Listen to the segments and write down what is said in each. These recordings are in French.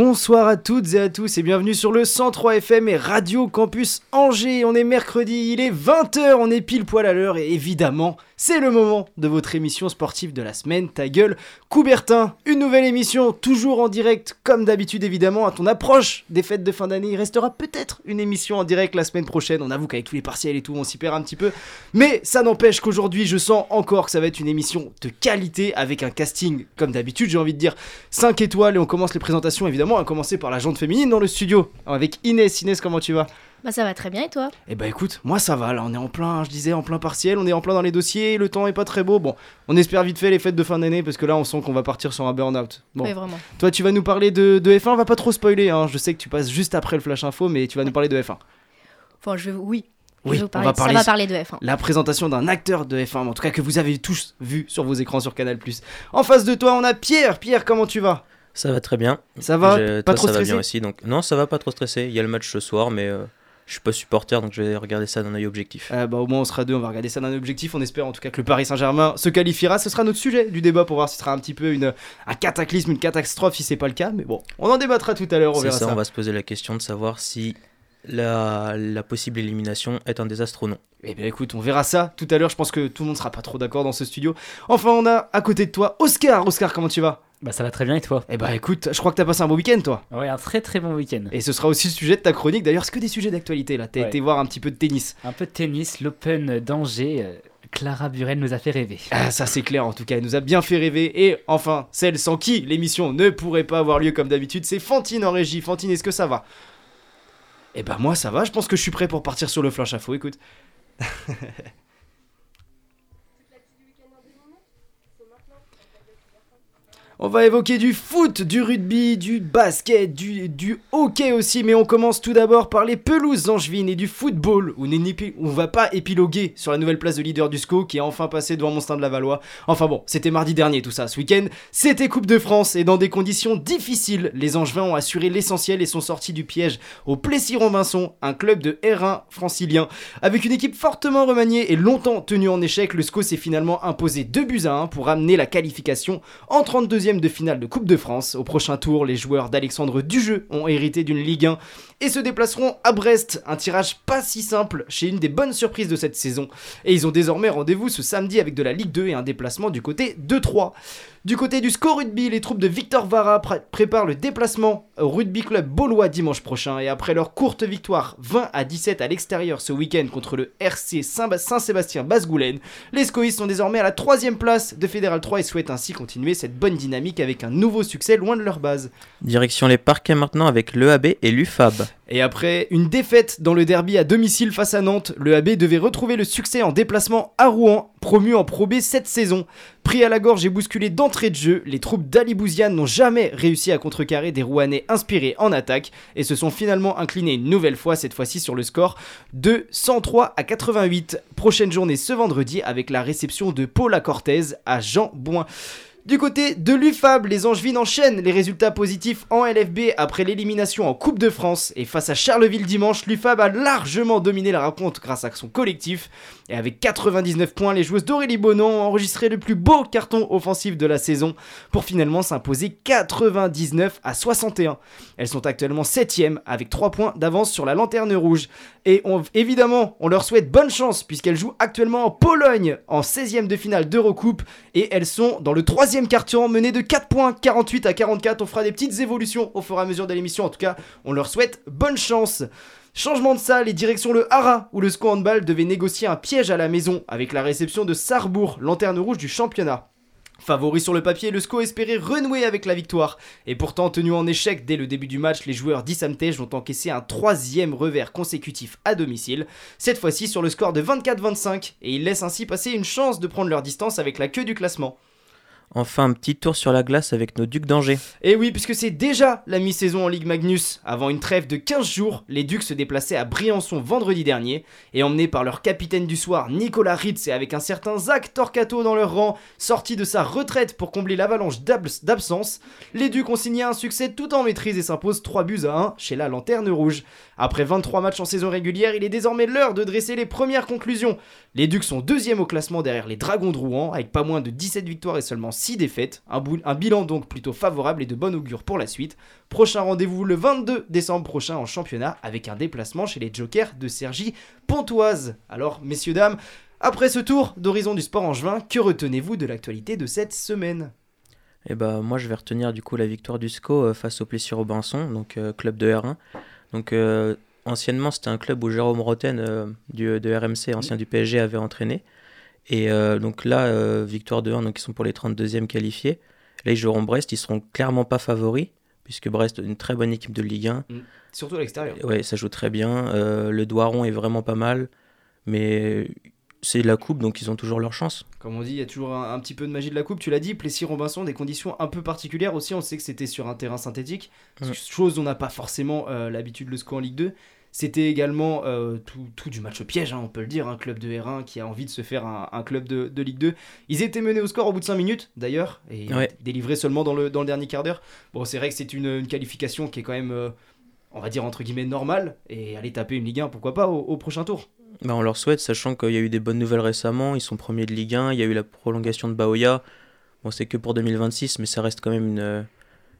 Bonsoir à toutes et à tous et bienvenue sur le 103 FM et Radio Campus On est mercredi, il est 20h, on est pile poil à l'heure et évidemment, c'est le moment de votre émission sportive de la semaine, ta gueule. Coubertin, une nouvelle émission, toujours en direct comme d'habitude évidemment. À ton approche des fêtes de fin d'année, il restera peut-être une émission en direct la semaine prochaine. On avoue qu'avec tous les partiels et tout, on s'y perd un petit peu. Mais ça n'empêche qu'aujourd'hui, je sens encore que ça va être une émission de qualité avec un casting comme d'habitude, j'ai envie de dire 5 étoiles et on commence les présentations évidemment, à commencer par la jante féminine dans le studio, avec Inès. Inès, comment tu vas? Bah ça va très bien et toi? Eh bah écoute, moi ça va, là on est en plein, je disais, en plein partiel, on est en plein dans les dossiers, le temps est pas très beau. Bon, on espère vite fait les fêtes de fin d'année parce que là on sent qu'on va partir sur un burn-out. Bon, Oui, vraiment. toi tu vas nous parler de, de F1, on va pas trop spoiler, hein. je sais que tu passes juste après le flash info, mais tu vas nous parler de F1. Enfin, je oui. Je Oui, vais vous on va parler- Ça va parler de F1. La présentation d'un acteur de F1, en tout cas que vous avez tous vu sur vos écrans sur Canal+. En face de toi on a Pierre, Pierre comment tu vas? Ça va très bien. Ça va? Pas toi, trop ça va stressé? bien aussi. Donc non, ça va pas trop stressé. Il y a le match ce soir, mais euh, je suis pas supporter, donc je vais regarder ça d'un œil objectif. Euh, bah, au moins on sera deux, on va regarder ça d'un objectif. On espère en tout cas que le Paris Saint-Germain se qualifiera. Ce sera notre sujet du débat pour voir si ce sera un petit peu une, un cataclysme, une catastrophe si c'est pas le cas. Mais bon, on en débattra tout à l'heure, on verra ça, ça. on va se poser la question de savoir si la, la possible élimination est un désastre ou non. Eh bien écoute, on verra ça tout à l'heure. Je pense que tout le monde sera pas trop d'accord dans ce studio. Enfin, on a à côté de toi Oscar. Oscar, comment tu vas? Bah ça va très bien et toi? Eh bah écoute, je crois que t'as passé un beau week-end toi. Ouais, un très très bon week-end. Et ce sera aussi le sujet de ta chronique. D'ailleurs, c'est que des sujets d'actualité là. T'as Ouais. été voir un petit peu de tennis. Un peu de tennis, l'Open d'Angers, euh, Clara Burel nous a fait rêver. Ah, ça c'est clair en tout cas, elle nous a bien fait rêver. Et enfin, celle sans qui l'émission ne pourrait pas avoir lieu comme d'habitude, c'est Fantine en régie. Fantine, est-ce que ça va? Eh bah moi ça va, je pense que je suis prêt pour partir sur le flash info, écoute. On va évoquer du foot, du rugby, du basket, du, hockey aussi, mais on commence tout d'abord par les pelouses angevines et du football, où on va pas épiloguer sur la nouvelle place de leader du SCO qui est enfin passé devant Monstin de la Valois. Enfin bon, c'était mardi dernier tout ça, ce week-end, c'était Coupe de France et dans des conditions difficiles, les Angevins ont assuré l'essentiel et sont sortis du piège au Plessis-Robinson, un club de R1 francilien. Avec une équipe fortement remaniée et longtemps tenue en échec, le SCO s'est finalement imposé 2 buts à 1 pour amener la qualification en 32e de finale de Coupe de France. Au prochain tour, les joueurs d'Alexandre Dujeu ont hérité d'une Ligue 1 et se déplaceront à Brest. Un tirage pas si simple chez une des bonnes surprises de cette saison. Et ils ont désormais rendez-vous ce samedi avec de la Ligue 2 et un déplacement du côté de 3. Du côté du score rugby, les troupes de Victor Vara pré- préparent le déplacement au rugby club Beaulois dimanche prochain et après leur courte victoire 20 à 17 à l'extérieur ce week-end contre le RC Saint- Saint-Sébastien Basse-Goulen, les Scoïs sont désormais à la troisième place de Fédéral 3 et souhaitent ainsi continuer cette bonne dynamique avec un nouveau succès loin de leur base. Direction les parquets maintenant avec l'EAB et l'UFAB. Et après une défaite dans le derby à domicile face à Nantes, le AB devait retrouver le succès en déplacement à Rouen, promu en Pro B cette saison. Pris à la gorge et bousculé d'entrée de jeu, les troupes d'Ali Bouziane n'ont jamais réussi à contrecarrer des Rouennais inspirés en attaque et se sont finalement inclinés une nouvelle fois, cette fois-ci sur le score de 103 à 88. Prochaine journée ce vendredi avec la réception de Paula Cortez à Jean Bouin. Du côté de l'UFAB, les Angevines enchaînent les résultats positifs en LFB après l'élimination en Coupe de France. Et face à Charleville dimanche, l'UFAB a largement dominé la rencontre grâce à son collectif. Et avec 99 points, les joueuses d'Aurélie Bonon ont enregistré le plus beau carton offensif de la saison pour finalement s'imposer 99 à 61. Elles sont actuellement 7ème avec 3 points d'avance sur la lanterne rouge. Et évidemment, on leur souhaite bonne chance puisqu'elles jouent actuellement en Pologne en 16ème de finale d'Eurocoupe et elles sont dans le troisième carton menées de 4 points 48 à 44. On fera des petites évolutions au fur et à mesure de l'émission. En tout cas, on leur souhaite bonne chance. Changement de salle et direction le Hara où le SCO Handball devait négocier un piège à la maison avec la réception de Sarrebourg, lanterne rouge du championnat. Favori sur le papier, le SCO espérait renouer avec la victoire. Et pourtant, tenu en échec dès le début du match, les joueurs d'Issamtej ont encaissé un troisième revers consécutif à domicile, cette fois-ci sur le score de 24-25, et ils laissent ainsi passer une chance de prendre leur distance avec la queue du classement. Enfin, un petit tour sur la glace avec nos Ducs d'Angers. Et oui, puisque c'est déjà la mi-saison en Ligue Magnus. Avant une trêve de 15 jours, les Ducs se déplaçaient à Briançon vendredi dernier et emmenés par leur capitaine du soir, Nicolas Ritz, et avec un certain Zach Torcato dans leur rang, sorti de sa retraite pour combler l'avalanche d'abs- d'absence, les Ducs ont signé un succès tout en maîtrise et s'imposent 3 buts à 1 chez la Lanterne Rouge. Après 23 matchs en saison régulière, il est désormais l'heure de dresser les premières conclusions. Les Ducs sont deuxième au classement derrière les Dragons de Rouen, avec pas moins de 17 victoires et seulement 6 défaites. Un, bilan donc plutôt favorable et de bon augure pour la suite. Prochain rendez-vous le 22 décembre prochain en championnat avec un déplacement chez les Jokers de Sergi Pontoise. Alors, messieurs, dames, après ce tour d'horizon du sport angevin, que retenez-vous de l'actualité de cette semaine? Et bah moi je vais retenir du coup la victoire du SCO euh, face au Plessis-Robinson, donc euh, club de R1. Donc euh, anciennement c'était un club où Jérôme Roten euh, du, de RMC, ancien du PSG, avait entraîné. Et euh, donc là, euh, victoire de 1, donc ils sont pour les 32e qualifiés. Là ils joueront Brest, ils seront clairement pas favoris, puisque Brest est une très bonne équipe de Ligue 1. Surtout à l'extérieur. Ouais, ça joue très bien. Euh, le Doiron est vraiment pas mal, mais c'est la coupe, donc ils ont toujours leur chance. Comme on dit, il y a toujours un, un petit peu de magie de la coupe. Tu l'as dit, Plessis-Robinson, des conditions un peu particulières aussi. On sait que c'était sur un terrain synthétique, chose dont on n'a pas forcément euh, l'habitude le SCO en Ligue 2. C'était également euh, tout, tout du match piège, hein, on peut le dire, un club de R1 qui a envie de se faire un, un club de, de Ligue 2. Ils étaient menés au score au bout de 5 minutes, d'ailleurs, et Ouais. délivrés seulement dans le, dans le dernier quart d'heure. Bon, c'est vrai que c'est une, une qualification qui est quand même, euh, on va dire, entre guillemets, normale, et aller taper une Ligue 1, pourquoi pas, au, au prochain tour. Bah, on leur souhaite, sachant qu'il y a eu des bonnes nouvelles récemment. Ils sont premiers de Ligue 1. Il y a eu la prolongation de Baoya. Bon, c'est que pour 2026, mais ça reste quand même une, euh,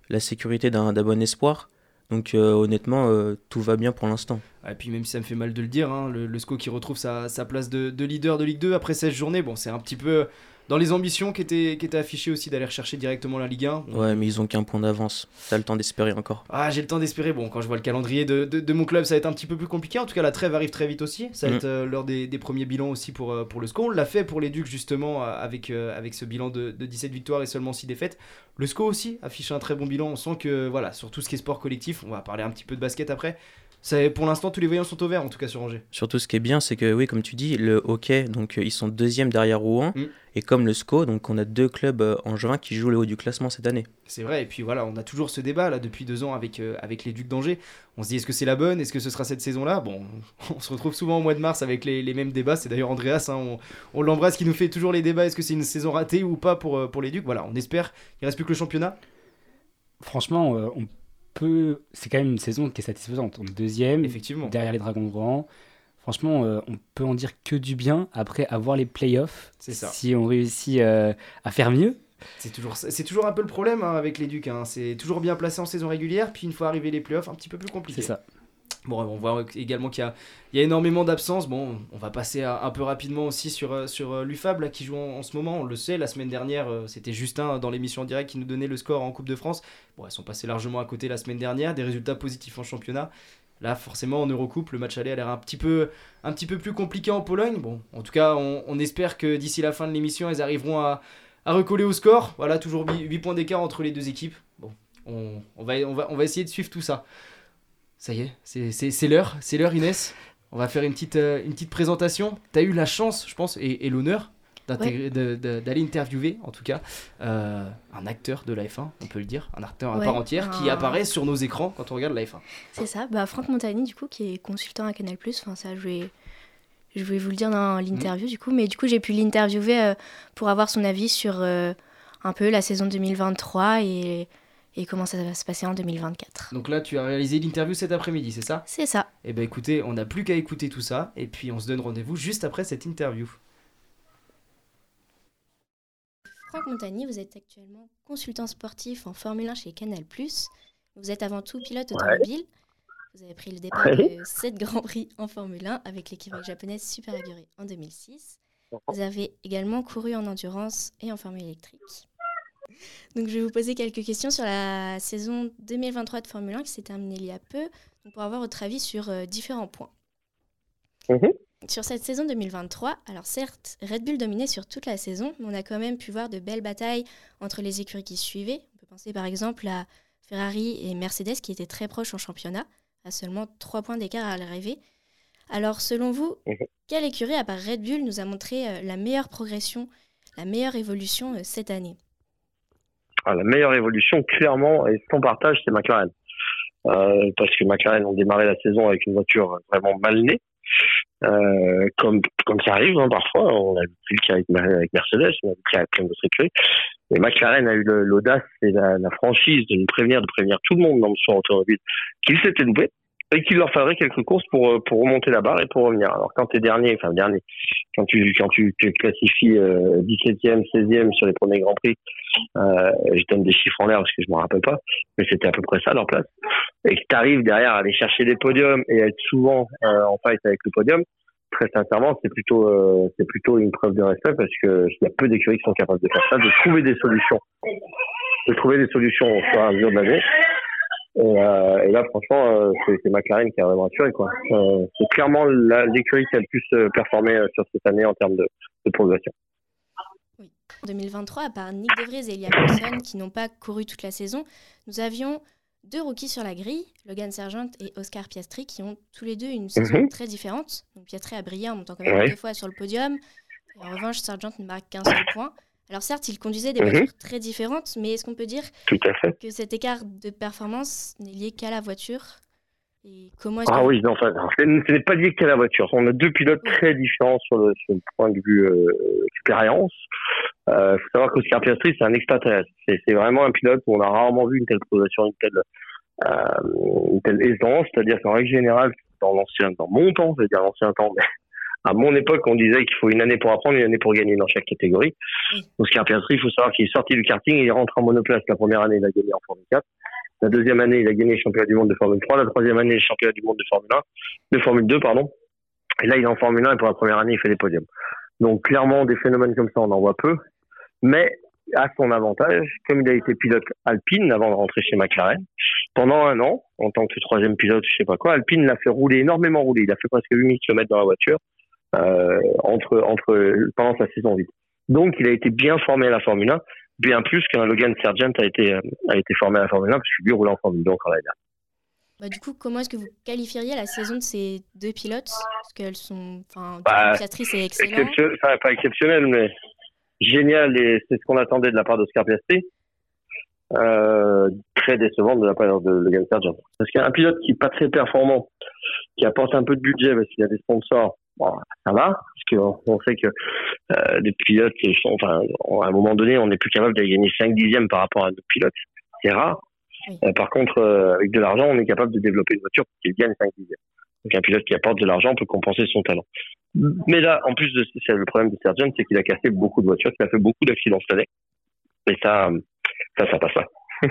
la sécurité d'un bon espoir. Donc euh, honnêtement, euh, tout va bien pour l'instant. Et puis même si ça me fait mal de le dire, hein, le, SCO qui retrouve sa, sa place de, de leader de Ligue 2 après 16 journées, bon c'est un petit peu dans les ambitions qui étaient, qui étaient affichées aussi d'aller rechercher directement la Ligue 1. Ouais, mais ils ont qu'un point d'avance. T'as le temps d'espérer encore. Ah j'ai le temps d'espérer, bon quand je vois le calendrier de, de- de mon club ça va être un petit peu plus compliqué, en tout cas la trêve arrive très vite aussi, ça va Mhm. être euh, l'heure des, des premiers bilans aussi pour, euh, pour le SCO, on l'a fait pour les Ducs justement euh, avec, euh, avec ce bilan de, de 17 victoires et seulement 6 défaites. Le SCO aussi affiche un très bon bilan, on sent que voilà, sur tout ce qui est sport collectif, on va parler un petit peu de basket après, pour l'instant tous les voyants sont au vert en tout cas sur Angers. Surtout, ce qui est bien, c'est que, oui, comme tu dis, le hockey, donc euh, ils sont deuxième derrière Rouen. Mm. Et comme le SCO, donc on a deux clubs euh, en juin qui jouent le haut du classement cette année. C'est vrai, et puis voilà, on a toujours ce débat là depuis deux ans avec, euh, avec les Ducs d'Angers. On se dit est-ce que c'est la bonne? Est-ce que ce sera cette saison-là? Bon, on se retrouve souvent au mois de mars avec les, les mêmes débats. C'est d'ailleurs Andreas, hein, on, on l'embrasse qui nous fait toujours les débats. Est-ce que c'est une saison ratée ou pas pour, euh, pour les Ducs? Voilà, on espère. Il reste plus que le championnat. Franchement, euh, on peut. C'est quand même une saison qui est satisfaisante. On est deuxième, Effectivement. derrière les Dragons Rouen. Franchement, euh, on peut en dire que du bien après avoir les playoffs. C'est ça. Si on réussit euh, à faire mieux. C'est toujours, c'est toujours un peu le problème hein, avec les Ducs. hein. C'est toujours bien placé en saison régulière, puis une fois arrivé les playoffs, un petit peu plus compliqué. C'est ça. Bon, on voit également qu'il y y a énormément d'absences. Bon, on va passer un peu rapidement aussi sur, euh, sur euh, l'UFAB qui joue en, ce moment. On le sait, la semaine dernière, euh, c'était Justin dans l'émission en direct qui nous donnait le score en Coupe de France. Bon, elles sont passées largement à côté la semaine dernière. Des résultats positifs en championnat. Là, forcément, en Eurocoupe, le match aller a l'air un petit peu, un petit peu plus compliqué en Pologne. Bon, en tout cas, on, espère que d'ici la fin de l'émission, elles arriveront à, à recoller au score. Voilà, toujours 8 points d'écart entre les deux équipes. Bon, on, on va, on, va, on va essayer de suivre tout ça. Ça y est, c'est- l'heure, c'est l'heure Inès. On va faire une petite, euh, une petite présentation. T'as eu la chance, je pense, et, et l'honneur d'aller interviewer, en tout cas, euh, un acteur de la F1, on peut le dire, un acteur à Ouais, part entière, qui apparaît sur nos écrans quand on regarde la F1. C'est ça, bah, Franck Montagny, du coup, qui est consultant à Canal+, enfin, ça, je vais, je vais vous le dire dans l'interview, du coup, mais du coup, j'ai pu l'interviewer euh, pour avoir son avis sur un peu la saison 2023 et, et comment ça va se passer en 2024. Donc là, tu as réalisé l'interview cet après-midi, c'est ça? C'est ça. Eh ben écoutez, on n'a plus qu'à écouter tout ça, et puis on se donne rendez-vous juste après cette interview. Franck Montagny, vous êtes actuellement consultant sportif en Formule 1 chez Canal+. Vous êtes avant tout pilote automobile. Vous avez pris le départ Ouais. de 7 Grands Prix en Formule 1 avec l'équipe japonaise Super Aguri en 2006. Vous avez également couru en endurance et en Formule électrique. Donc je vais vous poser quelques questions sur la saison 2023 de Formule 1 qui s'est terminée il y a peu, donc pour avoir votre avis sur euh, différents points. Mhm. Sur cette saison 2023, alors certes, Red Bull dominait sur toute la saison, mais on a quand même pu voir de belles batailles entre les écuries qui suivaient. On peut penser par exemple à Ferrari et Mercedes qui étaient très proches en championnat, à seulement 3 points d'écart à l'arrivée. Alors selon vous, Mhm. quelle écurie à part Red Bull nous a montré euh, la meilleure progression, la meilleure évolution euh, cette année? La meilleure évolution, clairement, et sans partage, c'est McLaren. Euh, parce que McLaren ont démarré la saison avec une voiture vraiment mal née. Euh, comme, comme ça arrive hein, parfois, on a vu le cas avec, Mer- avec Mercedes, on a vu le cas avec plein d'autres écuries. Mais McLaren a eu l'audace et la, la franchise de nous prévenir, de prévenir tout le monde dans le sport automobile qu'il s'était loupé. Et qu'il leur faudrait quelques courses pour euh, pour remonter la barre et pour revenir. Alors quand tu es dernier, enfin dernier, quand tu quand tu te classifies 17e, 16e sur les premiers grands prix, euh, je donne des chiffres en l'air parce que je me rappelle pas, mais c'était à peu près ça leur place. Et que tu arrives derrière à aller chercher des podiums et à être souvent en fight avec le podium, très sincèrement, c'est plutôt euh, c'est plutôt une preuve de respect parce que il y a peu d'écuries qui sont capables de faire ça, de trouver des solutions, de trouver des solutions au fur et à mesure de l'année. Et, euh, et, là, franchement, euh, c'est McLaren qui a vraiment assuré quoi. Euh, c'est clairement l'écurie qui a le plus euh, performé sur cette année en termes de, de progression. Oui. En 2023, à part Nick De Vries et Liam Lawson qui n'ont pas couru toute la saison, nous avions deux rookies sur la grille, Logan Sargent et Oscar Piastri, qui ont tous les deux une saison mhm. très différente. Donc Piastri a brillé en montant quand même deux fois sur le podium. en revanche, Sargent ne marque qu'un seul point. Alors certes, il conduisait des mhm. voitures très différentes, mais est-ce qu'on peut dire que cet écart de performance n'est lié qu'à la voiture et comment Ah oui, non, enfin, ce n'est pas lié qu'à la voiture. On a deux pilotes très différents sur le, sur le point de vue euh, expérience. Il euh, faut savoir qu'Oscar Piastri, c'est un extraterrestre. C'est vraiment un pilote où on a rarement vu une telle progression, une telle, euh, une telle aisance. C'est-à-dire qu'en règle générale, dans l'ancien, dans mon temps, c'est-à-dire l'ancien temps, mais à mon époque, on disait qu'il faut une année pour apprendre, une année pour gagner dans chaque catégorie. Oscar Piastri, il faut savoir qu'il est sorti du karting, il est rentré en monoplace. La première année, il a gagné en Formule 4. La deuxième année, il a gagné le championnat du monde de Formule 3. La troisième année, le championnat du monde de Formule 1, de Formule 2, pardon. Et là, il est en Formule 1 et pour la première année, il fait des podiums. Donc, clairement, des phénomènes comme ça, on en voit peu. Mais, à son avantage, comme il a été pilote Alpine avant de rentrer chez McLaren, pendant un an, en tant que troisième pilote, je sais pas quoi, Alpine l'a fait rouler énormément rouler. Il a fait presque 8000 km dans la voiture, entre, entre, pendant sa saison vide. Donc, il a été bien formé à la Formule 1 bien plus qu'un Logan Sargent a été, a été formé à la Formule 1 parce que lui roulait en Formule 2 encore l'année dernière. Bah, du coup, comment est-ce que vous qualifieriez la saison de ces deux pilotes? Parce qu'elles sont. Enfin, bah, excellent. pas exceptionnel, mais génial et c'est ce qu'on attendait de la part d'Oscar Piastri. Euh, très décevant de la part de Logan Sargent. Parce qu'un pilote qui n'est pas très performant, qui apporte un peu de budget parce qu'il a des sponsors, bon, ça va, parce qu'on on sait que euh, les pilotes, sont, enfin, à un moment donné, on n'est plus capable de gagner 5 dixièmes par rapport à d'autres pilotes. C'est rare. Euh, par contre, euh, avec de l'argent, on est capable de développer une voiture qui gagne 5 dixièmes. Donc un pilote qui apporte de l'argent peut compenser son talent. Mais là, en plus de c'est le problème de Sergent, c'est qu'il a cassé beaucoup de voitures, qu'il a fait beaucoup d'accidents cette année. Et ça, ça, ça passe pas.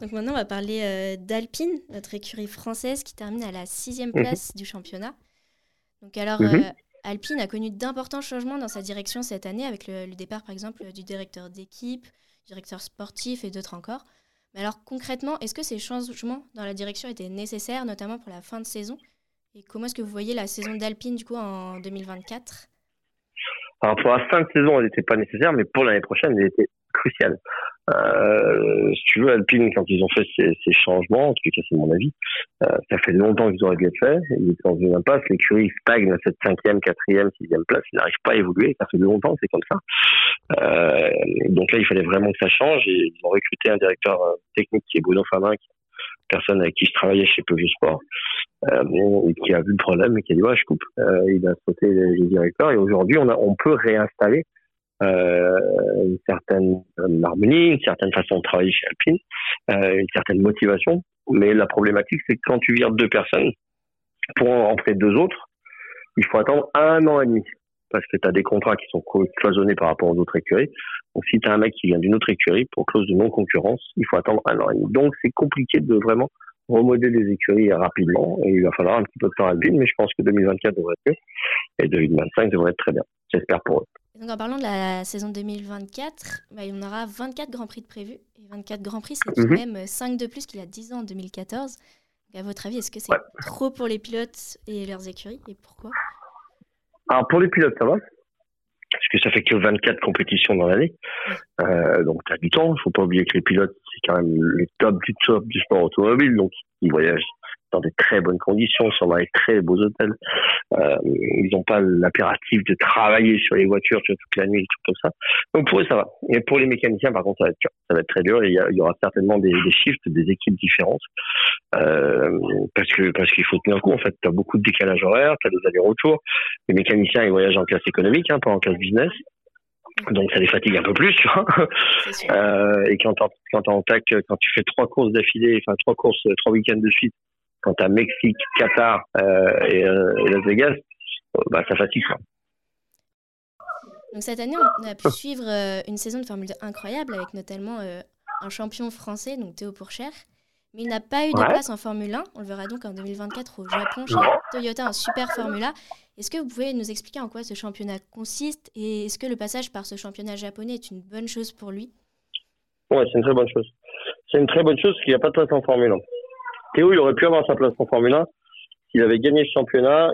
Donc maintenant, on va parler d'Alpine, notre écurie française qui termine à la sixième mhm. place du championnat. Donc alors, mhm. euh, Alpine a connu d'importants changements dans sa direction cette année avec le, départ par exemple du directeur d'équipe, directeur sportif et d'autres encore. Mais alors concrètement, est-ce que ces changements dans la direction étaient nécessaires, notamment pour la fin de saison? Et comment est-ce que vous voyez la saison d'Alpine du coup en 2024 Alors pour la fin de saison, elle n'était pas nécessaire, mais pour l'année prochaine, elle était cruciale. Euh, si tu veux, Alpine, quand ils ont fait ces, ces changements, en tout cas c'est mon avis, euh, ça fait longtemps qu'ils auraient dû être faits. Ils étaient dans une impasse. L'écurie stagne à cette cinquième, quatrième, sixième place. Ils n'arrivent pas à évoluer. Ça fait longtemps, c'est comme ça. Euh, donc là, il fallait vraiment que ça change. Et ils ont recruté un directeur euh, technique qui est Bruno Famin, personne avec qui je travaillais chez Peugeot Sport, euh, et qui a vu le problème et qui a dit ouais je coupe. Euh, il a sauté les, directeurs et aujourd'hui on, on peut réinstaller euh, une certaine harmonie, une certaine façon de travailler chez Alpine, euh, une certaine motivation. Mais la problématique, c'est que quand tu vires deux personnes, pour en rentrer deux autres, il faut attendre un an et demi. Parce que tu as des contrats qui sont cloisonnés par rapport aux autres écuries. Donc si tu as un mec qui vient d'une autre écurie, pour clause de non-concurrence, il faut attendre un an et demi. Donc c'est compliqué de vraiment remodeler les écuries rapidement. Et il va falloir un petit peu de temps à Alpine, mais je pense que 2024 devrait être mieux. Et 2025 devrait être très bien. J'espère pour eux donc en parlant de la saison 2024, bah, il y en aura 24 Grands Prix de prévus. Et 24 Grands Prix, c'est tout de mhm. même 5 de plus qu'il y a 10 ans en 2014. à votre avis, est-ce que c'est trop pour les pilotes et leurs écuries? Et pourquoi? Alors pour les pilotes, ça va. Parce que ça fait que 24 compétitions dans l'année. Euh, donc tu as du temps. Il ne faut pas oublier que les pilotes, c'est quand même le top du top du sport automobile. Donc ils voyagent dans des très bonnes conditions, sont dans des très beaux hôtels. Euh, ils n'ont pas l'impératif de travailler sur les voitures toute la nuit, tout comme ça. Donc pour eux, ça va. Et pour les mécaniciens, par contre, ça va être, ça va être très dur. Et il y, aura certainement des, des, shifts, des équipes différentes, euh, parce que parce qu'il faut tenir compte. En fait, tu as beaucoup de décalage horaire, tu as des allers-retours. Les mécaniciens, ils voyagent en classe économique, hein, pas en classe business. Donc ça les fatigue un peu plus, tu vois. Euh, et quand, quand, quand tu fais trois courses d'affilée, enfin trois courses, trois week-ends de suite, quand t'as Mexique, Qatar et, Las Vegas, bah, ça fatigue. Donc cette année, on a pu suivre une saison de Formule 2 incroyable avec notamment un champion français, donc Théo Pourchère. Mais il n'a pas eu de place en Formule 1. On le verra donc en 2024 au Japon chez Toyota en Super Formula. Est-ce que vous pouvez nous expliquer en quoi ce championnat consiste et est-ce que le passage par ce championnat japonais est une bonne chose pour lui? Ouais, c'est une très bonne chose. C'est une très bonne chose qu'il n'y a pas de place en Formule 1. Théo, il aurait pu avoir sa place en Formule 1 s'il avait gagné le championnat.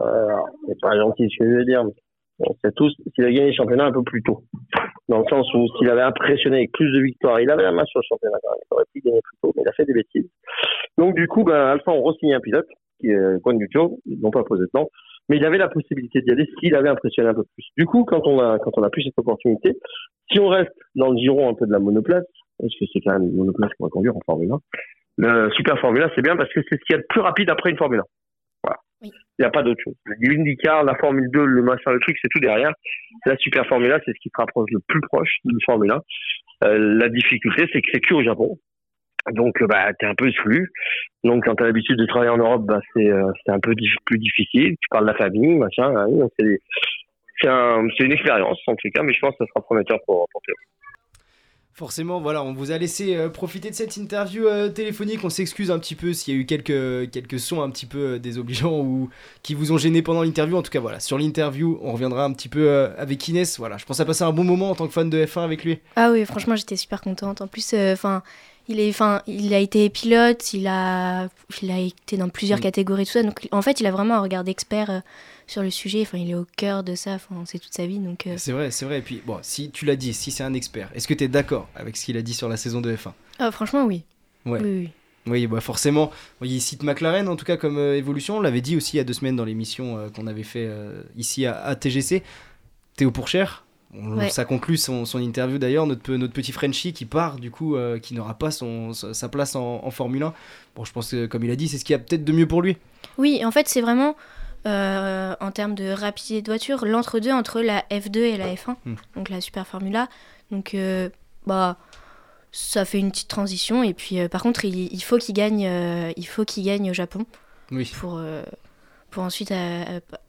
Euh, c'est pas gentil ce que je veux dire, mais on sait tous s'il avait gagné le championnat un peu plus tôt dans le sens où s'il avait impressionné avec plus de victoires, il avait la main sur le championnat quand même, il aurait pu gagner plus tôt, mais il a fait des bêtises. Donc du coup, ben, Alpha ont re-signé un pilote, qui est Juan Guccio, ils n'ont pas posé de temps, mais il avait la possibilité d'y aller s'il avait impressionné un peu plus. Du coup, quand on a quand on a plus cette opportunité, si on reste dans le giron un peu de la monoplace, parce que c'est quand même une monoplace qu'on va conduire en Formule 1, le Super Formule 1, c'est bien parce que c'est ce qu'il y a de plus rapide après une Formule 1. Il n'y a pas d'autre chose. L'IndyCar, la Formule 2, le machin, le truc, c'est tout derrière. La Super Formula, c'est ce qui se rapproche le plus proche d'une Formule 1. Euh, la difficulté, c'est que c'est que au Japon. Donc, bah, t'es un peu exclu. Donc, quand t'as l'habitude de travailler en Europe, bah, c'est, euh, un peu plus difficile. Tu parles de la famille, machin. Hein, c'est, c'est, un, c'est une expérience, en tout cas, mais je pense que ça sera prometteur pour, pour Théo. Forcément, voilà, on vous a laissé euh, profiter de cette interview euh, téléphonique. On s'excuse un petit peu s'il y a eu quelques, quelques sons un petit peu euh, désobligeants ou qui vous ont gêné pendant l'interview. En tout cas, voilà, sur l'interview, on reviendra un petit peu avec Inès. Voilà, je pense à passer un bon moment en tant que fan de F1 avec lui. Ah oui, franchement, j'étais super contente. En plus, enfin. Il, est, fin, il a été pilote, il a, il a été dans plusieurs mm. catégories, tout ça. Donc, en fait, il a vraiment un regard d'expert sur le sujet. Enfin, il est au cœur de ça. Enfin, c'est toute sa vie. Donc. Euh. C'est vrai, c'est vrai. Et puis, bon, si tu l'as dit, si c'est un expert, est-ce que tu es d'accord avec ce qu'il a dit sur la saison de F1 ah, Franchement, oui. Ouais. Oui, oui. Oui, bah forcément. Il cite McLaren en tout cas comme euh, évolution. On l'avait dit aussi il y a deux semaines dans l'émission euh, qu'on avait fait ici à, TGC. Théo Pourchère, Ça conclut son, son interview d'ailleurs, notre, notre petit Frenchie qui part du coup, qui n'aura pas son, sa place en, en, Formule 1. Bon, je pense que comme il a dit, c'est ce qu'il y a peut-être de mieux pour lui. Oui, en fait, c'est vraiment euh, en termes de rapidité de voiture, l'entre-deux entre la F2 et la F1, hmm. donc la Super Formula. Donc, euh, bah, ça fait une petite transition. Et puis, euh, par contre, il, faut qu'il gagne, il faut qu'il gagne au Japon oui. pour, pour ensuite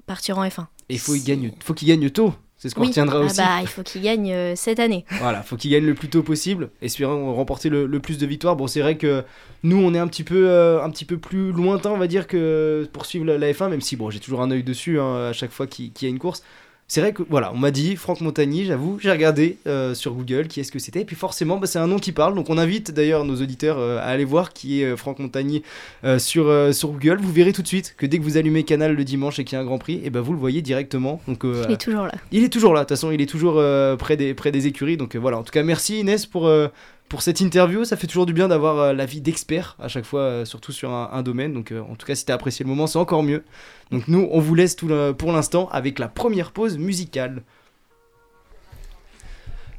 partir en F1. Et il faut qu'il gagne, faut qu'il gagne tôt. C'est ce qu'on retiendra ah aussi. Bah, il faut qu'il gagne euh, cette année. Voilà, il faut qu'il gagne le plus tôt possible. Espérons remporter le, plus de victoires. Bon, c'est vrai que nous, on est un petit peu, euh, un petit peu plus lointain, on va dire, que poursuivre la, la F1, même si bon, j'ai toujours un œil dessus hein, à chaque fois qu'il y a une course. C'est vrai que voilà, on m'a dit Franck Montagny, j'avoue, j'ai regardé euh, sur Google qui est-ce que c'était, et puis forcément bah, c'est un nom qui parle, donc on invite d'ailleurs nos auditeurs euh, à aller voir qui est euh, Franck Montagny sur, sur Google. Vous verrez tout de suite que dès que vous allumez Canal le dimanche et qu'il y a un Grand Prix, et eh ben vous le voyez directement. Donc, il est toujours là. Il est toujours là, de toute façon il est toujours près, des, près des écuries, donc voilà, en tout cas merci Inès pour pour cette interview. Ça fait toujours du bien d'avoir euh, l'avis d'experts à chaque fois, euh, surtout sur un, domaine. Donc, euh, en tout cas, si tu as apprécié le moment, c'est encore mieux. Donc, nous, on vous laisse tout pour l'instant avec la première pause musicale.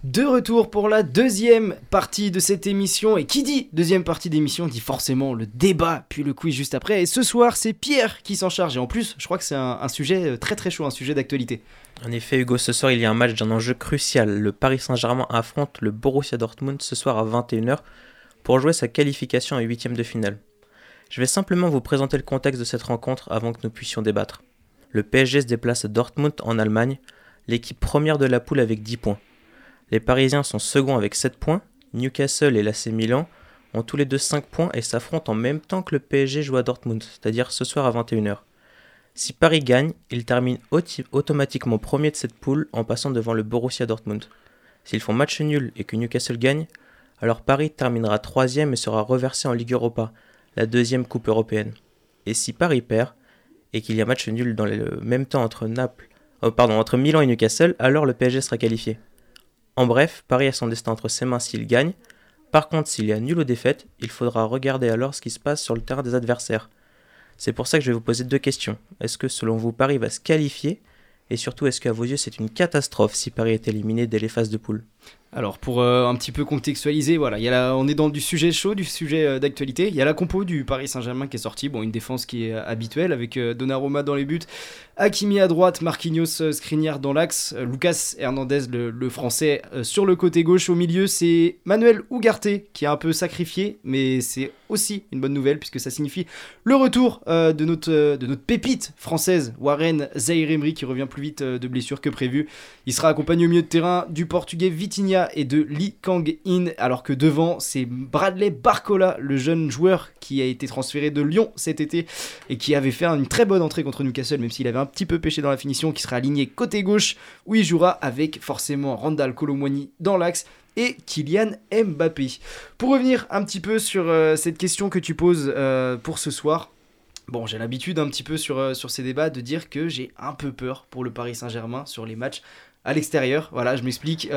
De retour pour la deuxième partie de cette émission. Et qui dit deuxième partie d'émission dit forcément le débat, puis le quiz juste après. Et ce soir, c'est Pierre qui s'en charge. Et en plus, je crois que c'est un, sujet très très chaud, un sujet d'actualité. En effet, Hugo, ce soir, il y a un match d'un enjeu crucial. Le Paris Saint-Germain affronte le Borussia Dortmund ce soir à 21h pour jouer sa qualification à huitième de finale. Je vais simplement vous présenter le contexte de cette rencontre avant que nous puissions débattre. Le PSG se déplace à Dortmund en Allemagne, l'équipe première de la poule avec 10 points. Les Parisiens sont seconds avec 7 points, Newcastle et l'AC Milan ont tous les deux 5 points et s'affrontent en même temps que le PSG joue à Dortmund, c'est-à-dire ce soir à 21h. Si Paris gagne, il termine automatiquement premier de cette poule en passant devant le Borussia Dortmund. S'ils font match nul et que Newcastle gagne, alors Paris terminera troisième et sera reversé en Ligue Europa, la deuxième coupe européenne. Et si Paris perd, et qu'il y a match nul dans le même temps entre Naples, oh, entre Milan et Newcastle, alors le PSG sera qualifié. En bref, Paris a son destin entre ses mains s'il gagne. Par contre, s'il y a nul ou défaite, il faudra regarder alors ce qui se passe sur le terrain des adversaires. C'est pour ça que je vais vous poser deux questions. Est-ce que selon vous Paris va se qualifier? Et surtout, est-ce qu'à vos yeux c'est une catastrophe si Paris est éliminé dès les phases de poule? Alors pour euh, un petit peu contextualiser, voilà, y a on est dans du sujet chaud, du sujet euh, d'actualité. Il y a la compo du Paris Saint-Germain qui est sortie, bon une défense qui est habituelle avec Donnarumma dans les buts, Hakimi à droite, Marquinhos Skriniar dans l'axe, Lucas Hernandez le, français sur le côté gauche au milieu, c'est Manuel Ugarte qui est un peu sacrifié, mais c'est aussi une bonne nouvelle puisque ça signifie le retour de, notre, pépite française Warren Zaire Emery qui revient plus vite de blessure que prévu. Il sera accompagné au milieu de terrain du portugais Vitinha et de Lee Kang-in, alors que devant, c'est Bradley Barcola, le jeune joueur qui a été transféré de Lyon cet été et qui avait fait une très bonne entrée contre Newcastle, même s'il avait un petit peu pêché dans la finition, qui sera aligné côté gauche, où il jouera avec forcément Randall Colomwani dans l'axe et Kylian Mbappé. Pour revenir un petit peu sur euh, cette question que tu poses euh, pour ce soir, Bon, j'ai l'habitude un petit peu sur, euh, sur ces débats de dire que j'ai un peu peur pour le Paris Saint-Germain sur les matchs à l'extérieur. Voilà, je m'explique.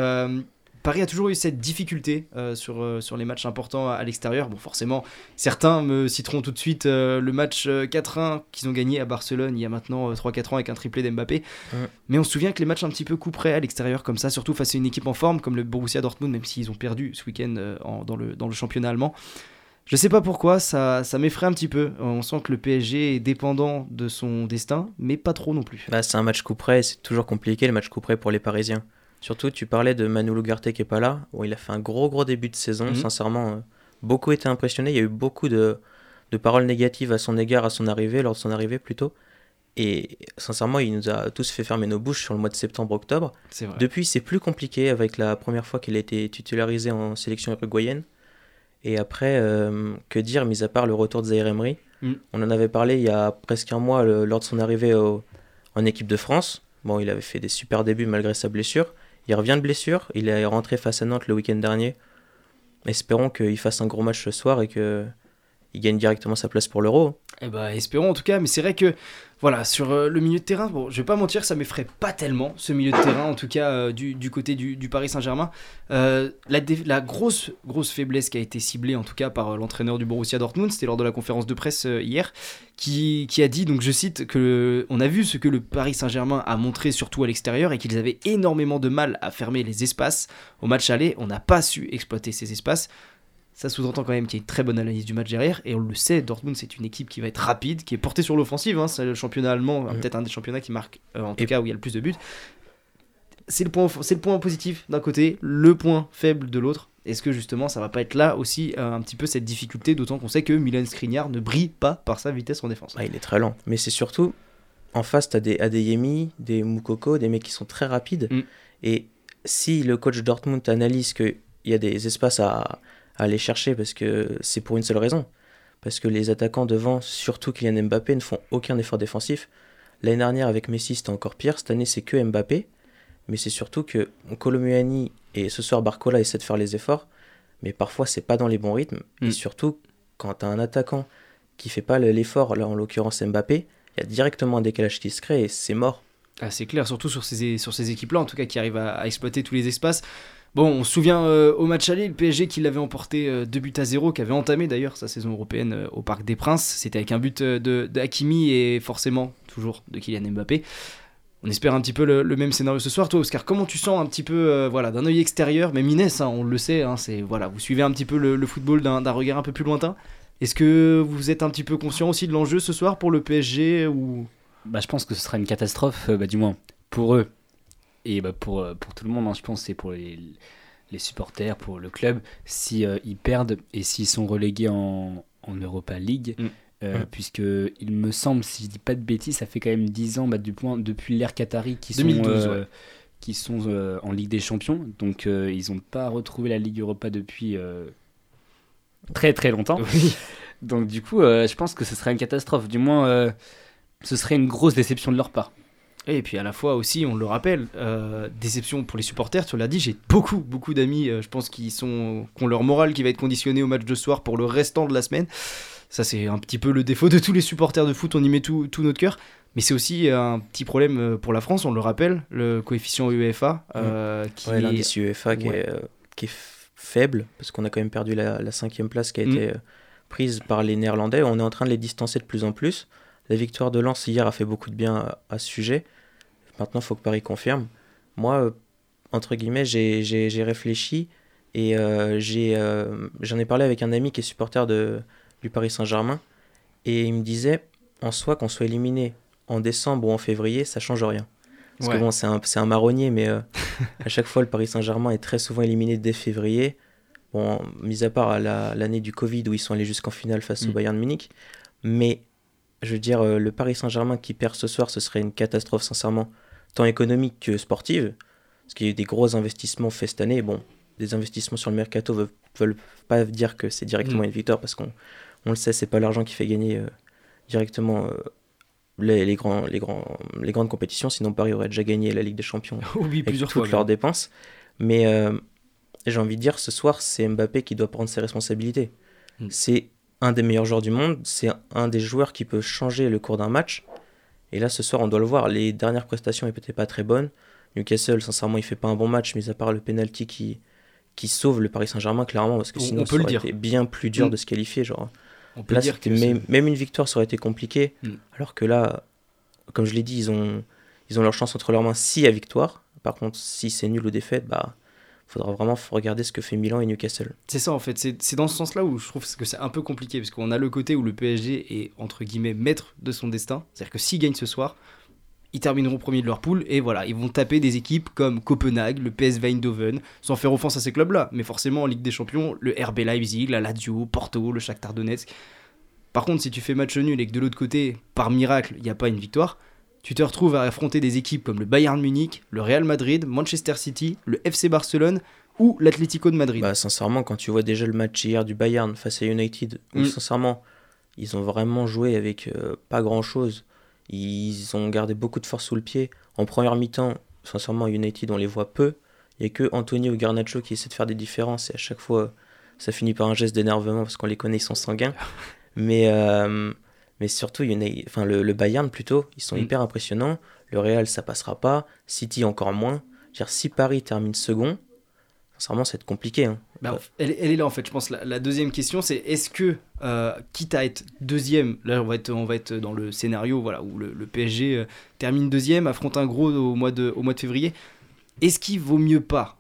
Paris a toujours eu cette difficulté euh, sur, euh, sur les matchs importants à, l'extérieur. Bon, forcément, certains me citeront tout de suite euh, le match 4-1 qu'ils ont gagné à Barcelone il y a maintenant 3-4 ans avec un triplé d'Mbappé. Mais on se souvient que les matchs un petit peu couperés à l'extérieur comme ça, surtout face à une équipe en forme comme le Borussia Dortmund, même s'ils ont perdu ce week-end dans, le, dans le championnat allemand. Je sais pas pourquoi, ça, ça m'effraie un petit peu. On sent que le PSG est dépendant de son destin, mais pas trop non plus. Bah, c'est un match coup c'est toujours compliqué le match coup pour les Parisiens. Surtout, tu parlais de Manu Lugarte qui est pas là. il a fait un gros, gros début de saison. Mhm. Sincèrement, euh, beaucoup étaient impressionnés. Il y a eu beaucoup de, paroles négatives à son égard, à son arrivée, lors de son arrivée plutôt. Et sincèrement, il nous a tous fait fermer nos bouches sur le mois de septembre-octobre. Depuis, c'est plus compliqué avec la première fois qu'il a été titularisé en sélection uruguayenne. Et après, euh, que dire, mis à part le retour de Zaire Emery mm. On en avait parlé il y a presque un mois lors de son arrivée en équipe de France. Bon, il avait fait des super débuts malgré sa blessure. Il revient de blessure, il est rentré face à Nantes le week-end dernier. Espérons qu'il fasse un gros match ce soir et qu'il gagne directement sa place pour l'Euro. Eh ben, espérons en tout cas, mais c'est vrai que voilà, sur euh, le milieu de terrain, bon, je vais pas mentir, ça m'effraie pas tellement ce milieu de terrain, en tout cas euh, du, côté du, Paris Saint-Germain. Euh, la, la, grosse, grosse faiblesse qui a été ciblée, en tout cas par l'entraîneur du Borussia Dortmund, c'était lors de la conférence de presse hier, qui, qui, a dit, donc je cite, que on a vu ce que le Paris Saint-Germain a montré surtout à l'extérieur et qu'ils avaient énormément de mal à fermer les espaces. Au match aller, on n'a pas su exploiter ces espaces ça sous-entend quand même qu'il y a une très bonne analyse du match derrière. Et on le sait, Dortmund, c'est une équipe qui va être rapide, qui est portée sur l'offensive. Hein. c'est le championnat allemand, peut-être un des championnats qui marque, euh, en tout cas, où il y a le plus de buts. C'est le point, c'est le point positif d'un côté, le point faible de l'autre. Est-ce que justement, ça va pas être là aussi euh, un petit peu cette difficulté, d'autant qu'on sait que Milan Skriniar ne brille pas par sa vitesse en défense? Ah, il est très lent, mais c'est surtout en face, tu as des Adeyemi, des Moukoko, des mecs qui sont très rapides. Mm. Et si le coach Dortmund analyse qu'il y a des espaces à, à aller chercher parce que c'est pour une seule raison. Parce que les attaquants devant, surtout Kylian Mbappé, ne font aucun effort défensif. L'année dernière avec Messi c'était encore pire, cette année c'est que Mbappé. Mais c'est surtout que Colomuani et ce soir Barcola essaient de faire les efforts, mais parfois c'est pas dans les bons rythmes. Et mm. surtout, quand tu as un attaquant qui fait pas l'effort, là en l'occurrence Mbappé, il y a directement un décalage qui se crée et c'est mort. Ah, c'est clair, surtout sur ces, sur ces équipes-là, en tout cas, qui arrivent à, à, exploiter tous les espaces. Bon, on se souvient euh, au match aller, le PSG qui l'avait emporté 2 euh, buts à 0, qui avait entamé d'ailleurs sa saison européenne euh, au Parc des Princes. C'était avec un but de, Hakimi et forcément toujours de Kylian Mbappé. On espère un petit peu le, même scénario ce soir. Toi, Oscar, comment tu sens un petit peu, voilà, d'un œil extérieur, même Inès, hein, on le sait, hein, c'est voilà, vous suivez un petit peu le, football d'un regard un peu plus lointain. Est-ce que vous êtes un petit peu conscient aussi de l'enjeu ce soir pour le PSG ou? Bah, je pense que ce sera une catastrophe, bah, du moins pour eux et bah pour, euh, pour tout le monde, hein, je pense, c'est pour les, les, supporters, pour le club, si euh, ils perdent et s'ils sont relégués en, en Europa League. Mm. Euh, puisque il me semble, si je dis pas de bêtises, ça fait quand même 10 ans bah, du point, depuis l'ère Qatari qui sont, qui sont en Ligue des Champions. Donc ils n'ont pas retrouvé la Ligue Europa depuis très très longtemps. Donc du coup, je pense que ce serait une catastrophe. Du moins, ce serait une grosse déception de leur part. Et puis à la fois aussi, on le rappelle, euh, déception pour les supporters, tu l'as dit, j'ai beaucoup, beaucoup d'amis, euh, je pense, qui, sont, qui ont leur morale qui va être conditionné au match de soir pour le restant de la semaine. Ça, c'est un petit peu le défaut de tous les supporters de foot, on y met tout, tout notre cœur. Mais c'est aussi un petit problème euh, pour la France, on le rappelle, le coefficient UEFA. Euh, qui ouais, l'indice UEFA qui, est, qui, est, faible, parce qu'on a quand même perdu la, cinquième place qui a mm. été prise par les Néerlandais. On est en train de les distancer de plus en plus. La victoire de Lens hier a fait beaucoup de bien à, ce sujet. Maintenant, il faut que Paris confirme. Moi, euh, entre guillemets, j'ai réfléchi et euh, j'ai, euh, j'en ai parlé avec un ami qui est supporter de, du Paris Saint-Germain et il me disait, en soi, qu'on soit éliminé en décembre ou en février, ça change rien. Parce Ouais. que bon, c'est un, c'est un marronnier, mais euh, à chaque fois, le Paris Saint-Germain est très souvent éliminé dès février. Bon, mis à part la- l'année du Covid où ils sont allés jusqu'en finale face au Mm. Bayern de Munich. Mais je veux dire, le Paris Saint-Germain qui perd ce soir, ce serait une catastrophe, sincèrement, tant économique que sportive. Parce qu'il y a eu des gros investissements faits cette année. Bon, des investissements sur le mercato ne veulent, veulent pas dire que c'est directement Mm. une victoire parce qu'on on le sait, c'est pas l'argent qui fait gagner euh, directement. euh, les, les, grands, les, grands, les grandes compétitions, sinon Paris aurait déjà gagné la Ligue des Champions Oui, avec plusieurs toutes fois. leurs dépenses. Mais euh, j'ai envie de dire, ce soir, c'est Mbappé qui doit prendre ses responsabilités. Mm. C'est un des meilleurs joueurs du monde, c'est un des joueurs qui peut changer le cours d'un match. Et là, ce soir, on doit le voir. Les dernières prestations n'étaient pas très bonnes. Newcastle, sincèrement, il fait pas un bon match, mis à part le penalty qui, qui sauve le Paris Saint-Germain, clairement, parce que On- sinon, on ça peut le aurait dire. été bien plus dur Mm. de se qualifier. Genre, On peut Là, dire c'était que même, une victoire, ça aurait été compliqué. Mm. Alors que là, comme je l'ai dit, ils ont, ils ont leur chance entre leurs mains si y a victoire. Par contre, si c'est nul ou défaite, bah, faudra vraiment regarder ce que fait Milan et Newcastle. C'est ça en fait, c'est dans ce sens-là où je trouve que c'est un peu compliqué, parce qu'on a le côté où le PSG est entre guillemets maître de son destin, c'est-à-dire que s'ils gagnent ce soir, ils termineront premier de leur poule, et voilà, ils vont taper des équipes comme Copenhague, le PSV Eindhoven, sans faire offense à ces clubs-là, mais forcément en Ligue des Champions, le RB Leipzig, la Lazio, Porto, le Shakhtar Donetsk. Par contre, si tu fais match nul et que de l'autre côté, par miracle, il n'y a pas une victoire, tu te retrouves à affronter des équipes comme le Bayern Munich, le Real Madrid, Manchester City, le FC Barcelone ou l'Atlético de Madrid. Bah, sincèrement, quand tu vois déjà le match hier du Bayern face à United, où Mm. sincèrement, ils ont vraiment joué avec euh, pas grand-chose. Ils ont gardé beaucoup de force sous le pied. En première mi-temps, sincèrement, United, on les voit peu. Il n'y a que Antonio ou Garnacho qui essaient de faire des différences, et à chaque fois, ça finit par un geste d'énervement parce qu'on les connaît, ils sont sanguins. mais, euh, mais surtout, Uni- enfin, le, le Bayern, plutôt, ils sont Mm. hyper impressionnants. Le Real, ça passera pas. City, encore moins. Dire, si Paris termine second, sincèrement, ça va être compliqué. hein. Bah, elle, elle est là en fait, je pense. La, la deuxième question, c'est est-ce que, euh, quitte à être deuxième, là on va être, on va être dans le scénario voilà, où le, le PSG euh, termine deuxième, affronte un gros au mois de, au mois de février, est-ce qu'il vaut mieux pas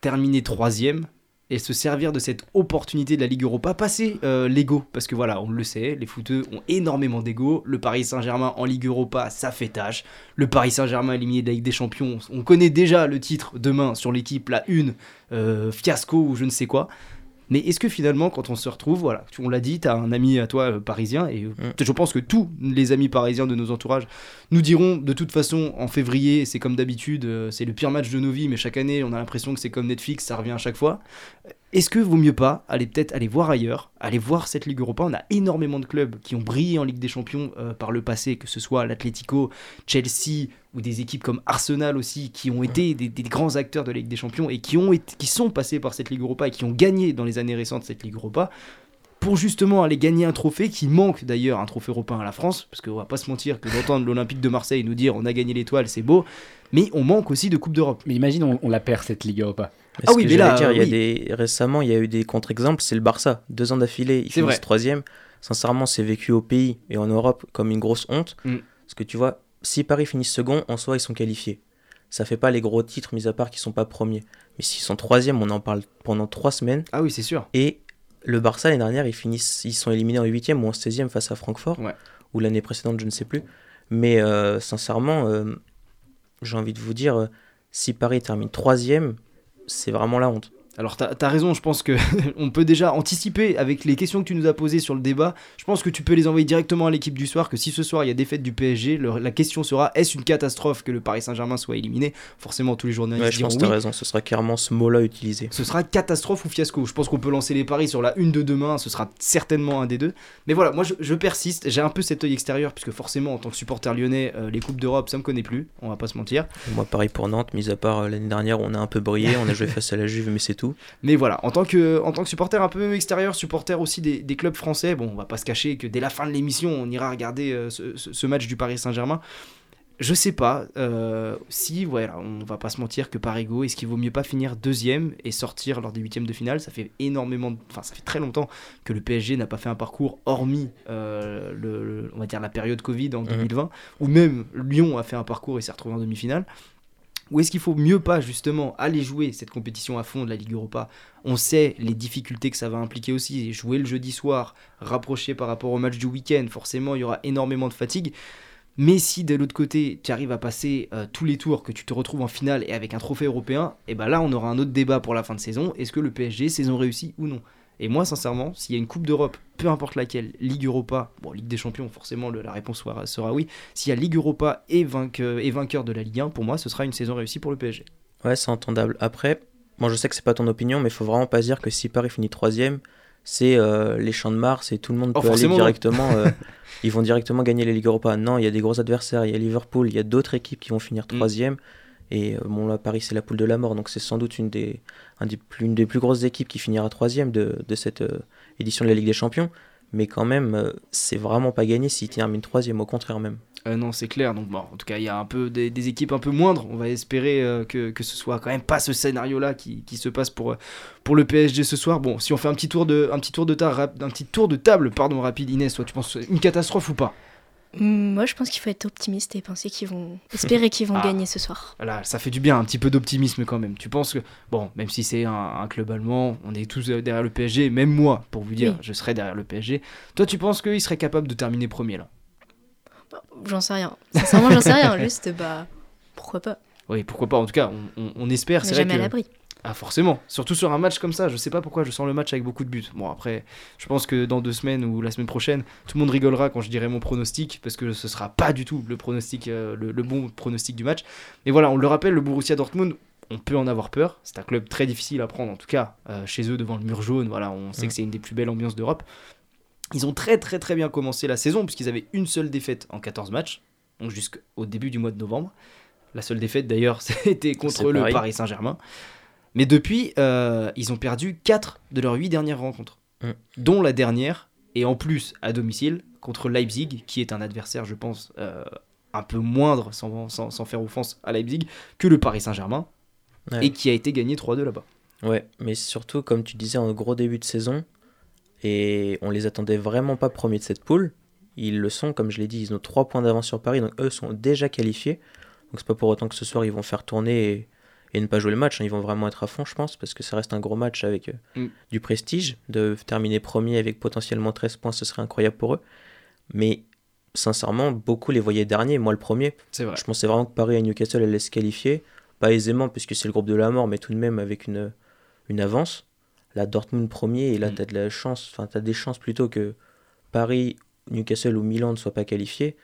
terminer troisième et se servir de cette opportunité de la Ligue Europa, passer euh, l'ego, parce que voilà, on le sait, les footeux ont énormément d'ego, le Paris Saint-Germain en Ligue Europa, ça fait tâche, le Paris Saint-Germain éliminé de la Ligue des Champions, on connaît déjà le titre demain sur l'équipe, la une, euh, fiasco ou je ne sais quoi. Mais est-ce que finalement, quand on se retrouve, voilà, on l'a dit, tu as un ami à toi euh, parisien, et euh, je pense que tous les amis parisiens de nos entourages nous diront de toute façon en février, c'est comme d'habitude, euh, c'est le pire match de nos vies, mais chaque année, on a l'impression que c'est comme Netflix, ça revient à chaque fois. Est-ce que vaut mieux pas aller peut-être aller voir ailleurs, aller voir cette Ligue Europa? On a énormément de clubs qui ont brillé en Ligue des Champions euh, par le passé, que ce soit l'Atlético, Chelsea ou des équipes comme Arsenal aussi, qui ont été des, des grands acteurs de la Ligue des Champions et qui, ont été, qui sont passés par cette Ligue Europa et qui ont gagné dans les années récentes cette Ligue Europa pour justement aller gagner un trophée qui manque d'ailleurs un trophée européen à la France, parce qu'on va pas se mentir que d'entendre l'Olympique de Marseille nous dire on a gagné l'étoile, c'est beau, mais on manque aussi de Coupe d'Europe. Mais imagine, on, on la perd cette Ligue Europa. Ah oui, mais là, il y a des... récemment, il y a eu des contre-exemples, c'est le Barça. Deux ans d'affilée, ils finissent troisième. Sincèrement, c'est vécu au pays et en Europe comme une grosse honte. Mm. Parce que tu vois, si Paris finit second, en soi, ils sont qualifiés. Ça fait pas les gros titres, mis à part qu'ils sont pas premiers. Mais s'ils sont troisième, on en parle pendant trois semaines. Ah oui, c'est sûr. Et le Barça, l'année dernière, ils, finissent, ils sont éliminés en huitième ou en 16e face à Francfort. Ouais. Ou l'année précédente, je ne sais plus. Mais euh, sincèrement, euh, j'ai envie de vous dire, euh, si Paris termine troisième, c'est vraiment la honte. Alors t'as as raison, je pense que on peut déjà anticiper avec les questions que tu nous as posées sur le débat. Je pense que tu peux les envoyer directement à l'équipe du soir. Que si ce soir il y a défaite du PSG, le- la question sera est-ce une catastrophe que le Paris Saint-Germain soit éliminé? Forcément, tous les journalistes Ouais, je diront pense que oui. raison, ce sera clairement ce mot-là utilisé. Ce sera catastrophe ou fiasco. Je pense qu'on peut lancer les paris sur la une de demain. Ce sera certainement un des deux. Mais voilà, moi je, je persiste. J'ai un peu cet œil extérieur puisque forcément en tant que supporter lyonnais, euh, les coupes d'Europe ça me connaît plus. On va pas se mentir. Moi, pareil pour Nantes, mis à part euh, l'année dernière on a un peu brillé, on a joué face à la Juve, mais c'est tout. Mais voilà, en tant que, en tant que supporter un peu extérieur, supporter aussi des, des clubs français, bon, on va pas se cacher que dès la fin de l'émission, on ira regarder euh, ce, match du Paris Saint-Germain. Je sais pas euh, si, voilà, on va pas se mentir que par ego, est-ce qu'il vaut mieux pas finir deuxième et sortir lors des huitièmes de finale? Ça fait énormément, enfin ça fait très longtemps que le PSG n'a pas fait un parcours hormis, euh, le, le- on va dire la période Covid en 2020, ou même Lyon a fait un parcours et s'est retrouvé en demi-finale. Ou est-ce qu'il faut mieux pas justement aller jouer cette compétition à fond de la Ligue Europa? On sait les difficultés que ça va impliquer aussi. Jouer le jeudi soir, rapprocher par rapport au match du week-end, forcément il y aura énormément de fatigue. Mais si de l'autre côté tu arrives à passer euh, tous les tours, que tu te retrouves en finale et avec un trophée européen, et ben là on aura un autre débat pour la fin de saison. Est-ce que le PSG saison réussie ou non? Et moi sincèrement, s'il y a une Coupe d'Europe, peu importe laquelle, Ligue Europa, bon Ligue des Champions forcément le- la réponse sera, sera oui. S'il y a Ligue Europa et, vainqueur, et vainqueur de la Ligue 1, pour moi ce sera une saison réussie pour le PSG. Ouais, c'est entendable. Après, moi je sais que c'est pas ton opinion, mais il faut vraiment pas se dire que si Paris finit troisième, c'est euh, les champs de Mars et tout le monde Oh, peut aller forcément. directement. euh, ils vont directement gagner les Ligues Europa. Non, il y a des gros adversaires. Il y a Liverpool, il y a d'autres équipes qui vont finir Mm. Et euh, bon, là, Paris, c'est la poule de la mort. Donc c'est sans doute une des, plus, une des plus grosses équipes qui finira troisième de, de cette euh, édition de la Ligue des Champions. Mais quand même, euh, c'est vraiment pas gagné s'ils terminent troisième, au contraire même. Non, c'est clair. Donc, bon, en tout cas, il y a un peu des, équipes un peu moindres. On va espérer que, que ce soit quand même pas ce scénario-là qui, qui se passe pour, pour le PSG ce soir. Bon, si on fait un petit tour de, un petit tour de, un petit tour de table pardon, rapide, Inès, toi, tu penses une catastrophe ou pas? Moi, je pense qu'il faut être optimiste et penser qu'ils vont. espérer qu'ils vont Ah. gagner ce soir. Voilà, ça fait du bien, un petit peu d'optimisme quand même. Tu penses que, bon, même si c'est un, un club allemand, on est tous euh, derrière le PSG, même moi, pour vous dire, Oui. je serais derrière le PSG. Toi, tu penses qu'il serait capable de terminer premier là? J'en sais rien. Sincèrement, j'en sais rien. Juste, bah, pourquoi pas? Oui, pourquoi pas En tout cas, on, on- on espère. C'est vrai jamais à l'abri. Ah forcément, surtout sur un match comme ça, je sais pas pourquoi je sens le match avec beaucoup de buts. Bon après, je pense que dans deux semaines ou la semaine prochaine, tout le monde rigolera quand je dirai mon pronostic, parce que ce sera pas du tout le pronostic, euh, le, le bon pronostic du match. Mais voilà, on le rappelle, le Borussia Dortmund, on peut en avoir peur. C'est un club très difficile à prendre, en tout cas euh, chez eux devant le mur jaune. Voilà, on sait Mm. que c'est une des plus belles ambiances d'Europe. Ils ont très très très bien commencé la saison puisqu'ils avaient une seule défaite en 14 matchs, donc jusqu'au début du mois de novembre. La seule défaite d'ailleurs, c'était contre le. Paris Saint-Germain. Mais depuis, euh, ils ont perdu 4 de leurs 8 dernières rencontres, Mm. dont la dernière, et en plus à domicile, contre Leipzig, qui est un adversaire, je pense, euh, un peu moindre, sans, sans- sans faire offense à Leipzig, que le Paris Saint-Germain, Ouais. et qui a été gagné 3-2 là-bas. Ouais, mais surtout, comme tu disais, en gros début de saison, et on les attendait vraiment pas premiers de cette poule. Ils le sont, comme je l'ai dit, ils ont 3 points d'avance sur Paris, donc eux sont déjà qualifiés. Donc c'est pas pour autant que ce soir ils vont faire tourner et, et ne pas jouer le match. hein. Ils vont vraiment être à fond, je pense, parce que ça reste un gros match avec euh, Mm. du prestige. De terminer premier avec potentiellement 13 points, ce serait incroyable pour eux. Mais sincèrement, beaucoup les voyaient derniers, moi le premier. Vrai. Je pensais vraiment que Paris et Newcastle allaient se qualifier. Pas aisément, puisque c'est le groupe de la mort, mais tout de même avec une, une avance. Là, Dortmund premier, et là, Mm. t'as de la chance, enfin, des chances plutôt que Paris, Newcastle ou Milan ne soient pas qualifiés.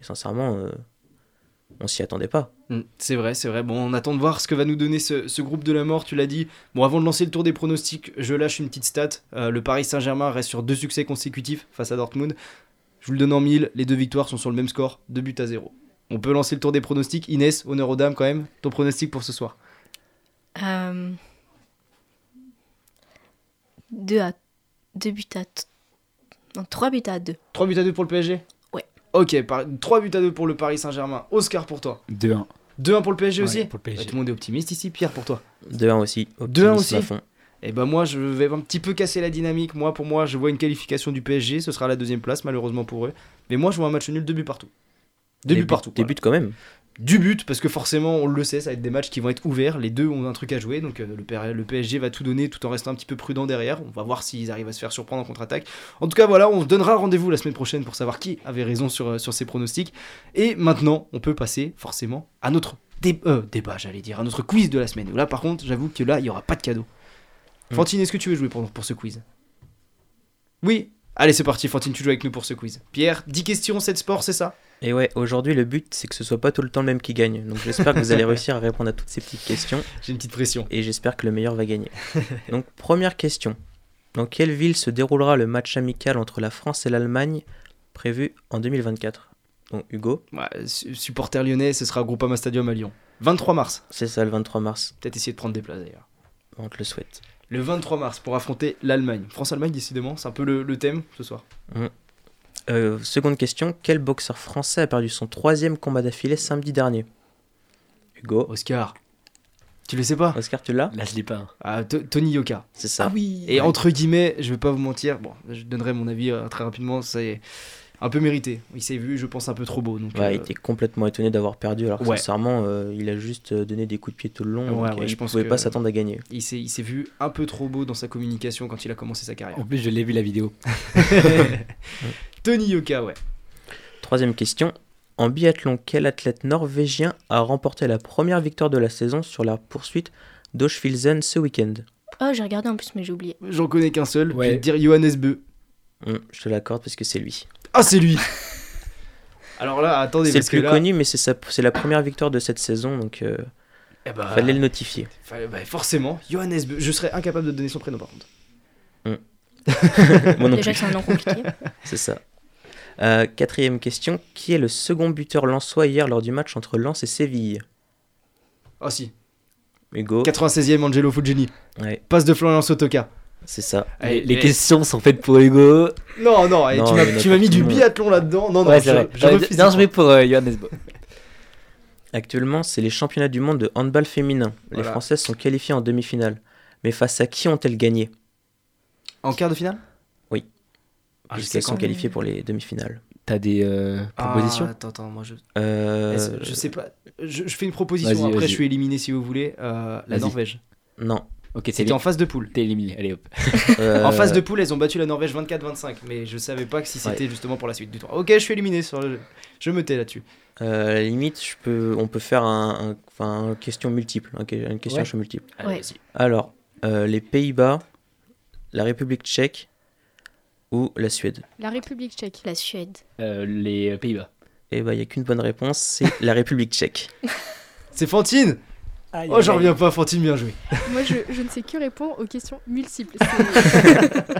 Et sincèrement, euh, on s'y attendait pas. Mm, C'est vrai, c'est vrai. Bon, on attend de voir ce que va nous donner ce, ce groupe de la mort, tu l'as dit. Bon, avant de lancer le tour des pronostics, je lâche une petite stat. Euh, le Paris Saint-Germain reste sur deux succès consécutifs face à Dortmund. Je vous le donne en mille, les deux victoires sont sur le même score, 2 buts à 0. On peut lancer le tour des pronostics. Inès, honneur aux dames quand même. Ton pronostic pour ce soir Euh... Deux à... Deux buts à... Non, trois buts à deux. 3 buts à 2 pour le PSG. Ok, par... 3 buts à 2 pour le Paris Saint-Germain. Oscar pour toi. 2-1. 2-1 pour le PSG Ouais, aussi pour le Bah, PSG. Tout le monde est optimiste ici, Pierre pour toi. 2-1 aussi. 2-1 optimisme aussi. Et ben moi je vais un petit peu casser la dynamique. Moi pour moi je vois une qualification du PSG, ce sera la deuxième place malheureusement pour eux. Mais moi je vois un match nul, deux buts partout. Deux buts partout. Des voilà. buts quand même. Du but parce que forcément on le sait, ça va être des matchs qui vont être ouverts. Les deux ont un truc à jouer donc euh, le, PSG va tout donner tout en restant un petit peu prudent derrière. On va voir s'ils arrivent à se faire surprendre en contre-attaque. En tout cas voilà, on se donnera rendez-vous la semaine prochaine pour savoir qui avait raison sur, euh, sur ces pronostics. Et maintenant on peut passer forcément à notre dé- euh, débat, j'allais dire, à notre quiz de la semaine. Là par contre j'avoue que là il y aura pas de cadeau. Mm. Fantine, est-ce que tu veux jouer pour, pour ce quiz? Oui Allez, c'est parti, Fantine, tu joues avec nous pour ce quiz. Pierre, 10 questions, 7 sports, c'est ça? Et ouais, aujourd'hui, le but, c'est que ce soit pas tout le temps le même qui gagne. Donc j'espère que vous allez réussir à répondre à toutes ces petites questions. J'ai une petite pression. et j'espère que le meilleur va gagner. Donc première question. Dans quelle ville se déroulera le match amical entre la France et l'Allemagne prévu en 2024 Donc Hugo, Ouais, supporter lyonnais, ce sera au Groupama Stadium à Lyon. 23 mars. c'est ça le 23 mars. Peut-être essayer de prendre des places d'ailleurs. On te le souhaite. Le 23 mars pour affronter l'Allemagne. France-Allemagne, décidément, c'est un peu le, le thème ce soir. Euh, seconde question. Quel boxeur français a perdu son troisième combat d'affilée samedi dernier? Hugo, Oscar. Tu le sais pas? Oscar, tu l'as? Là, je l'ai pas. Ah, Tony Yoka. C'est ça. oui Et entre guillemets, je vais pas vous mentir, bon, je donnerai mon avis euh, très rapidement, c'est Un peu mérité. Il s'est vu, je pense, un peu trop beau. Donc, Ouais, euh, il était complètement étonné d'avoir perdu, alors que Ouais. sincèrement, euh, il a juste euh, donné des coups de pied tout le long. Ouais, donc, ouais, euh, je il pense pouvait que- pas s'attendre à gagner. il s'est il s'est vu un peu trop beau dans sa communication quand il a commencé sa carrière. En plus, je l'ai vu la vidéo. Tony Yoka, ouais. Troisième question. En biathlon, quel athlète norvégien a remporté la première victoire de la saison sur la poursuite d'Oshfilzen ce week-end? Oh, j'ai regardé en plus, mais j'ai oublié. J'en connais qu'un seul. Ouais. Je vais te dire Johannes Beu. Hum, Je te l'accorde parce que c'est lui. Ah, c'est lui Alors là, attendez, C'est le plus là. connu, mais c'est sa- c'est la première victoire de cette saison, donc euh, eh bah, fallait le notifier. fallait- bah, forcément, Johannes Beu. Je serais incapable de donner son prénom par contre. Moi non Déjà c'est un nom compliqué. c'est ça. Euh, quatrième question. Qui est le second buteur lensois hier lors du match entre Lens et Séville? Ah, si. Hugo 96e Angelo Fugini. Ouais, Passe de Florian Sotoka. C'est ça. Allez, les mais- questions sont faites pour Hugo. Non, non, allez, Non, tu m'as- mis du biathlon là-dedans. Non, non, ouais, je, vrai. je Euh, joué pour euh, Johannes Bo. Actuellement, c'est les championnats du monde de handball féminin. Les. Françaises sont qualifiées en demi-finale. Mais face à qui ont-elles gagné? En quart de finale? Oui. Ah, Puisqu'elles sont qualifiées pour les demi-finales. T'as des euh, Ah, propositions? Attends, attends, moi je. Euh, Je sais pas. Je, je fais une proposition. Après, je suis éliminé si vous voulez. Euh, la. Norvège. Non. Ok, C'était en phase de poule. t'es éliminé. Allez hop. Euh, En phase de poule, elles ont battu la Norvège 24-25. Mais je savais pas que si c'était justement pour la suite du tour. Ok, je suis éliminé. Sur le... Je me tais là-dessus. euh, à la limite, je peux, on peut faire un, un- enfin, une question multiple. un- une question Ouais. choix multiple. Allez, Ouais. vas-y. Alors, euh, les Pays-Bas, la République tchèque ou la Suède? La République tchèque. La Suède. Euh, les Pays-Bas. Eh ben, il n'y a qu'une bonne réponse, c'est la République tchèque. C'est Fantine Oh, j'en reviens pas, Fantine, bien joué. Moi, je, je ne sais que répondre aux questions multiples. C'est-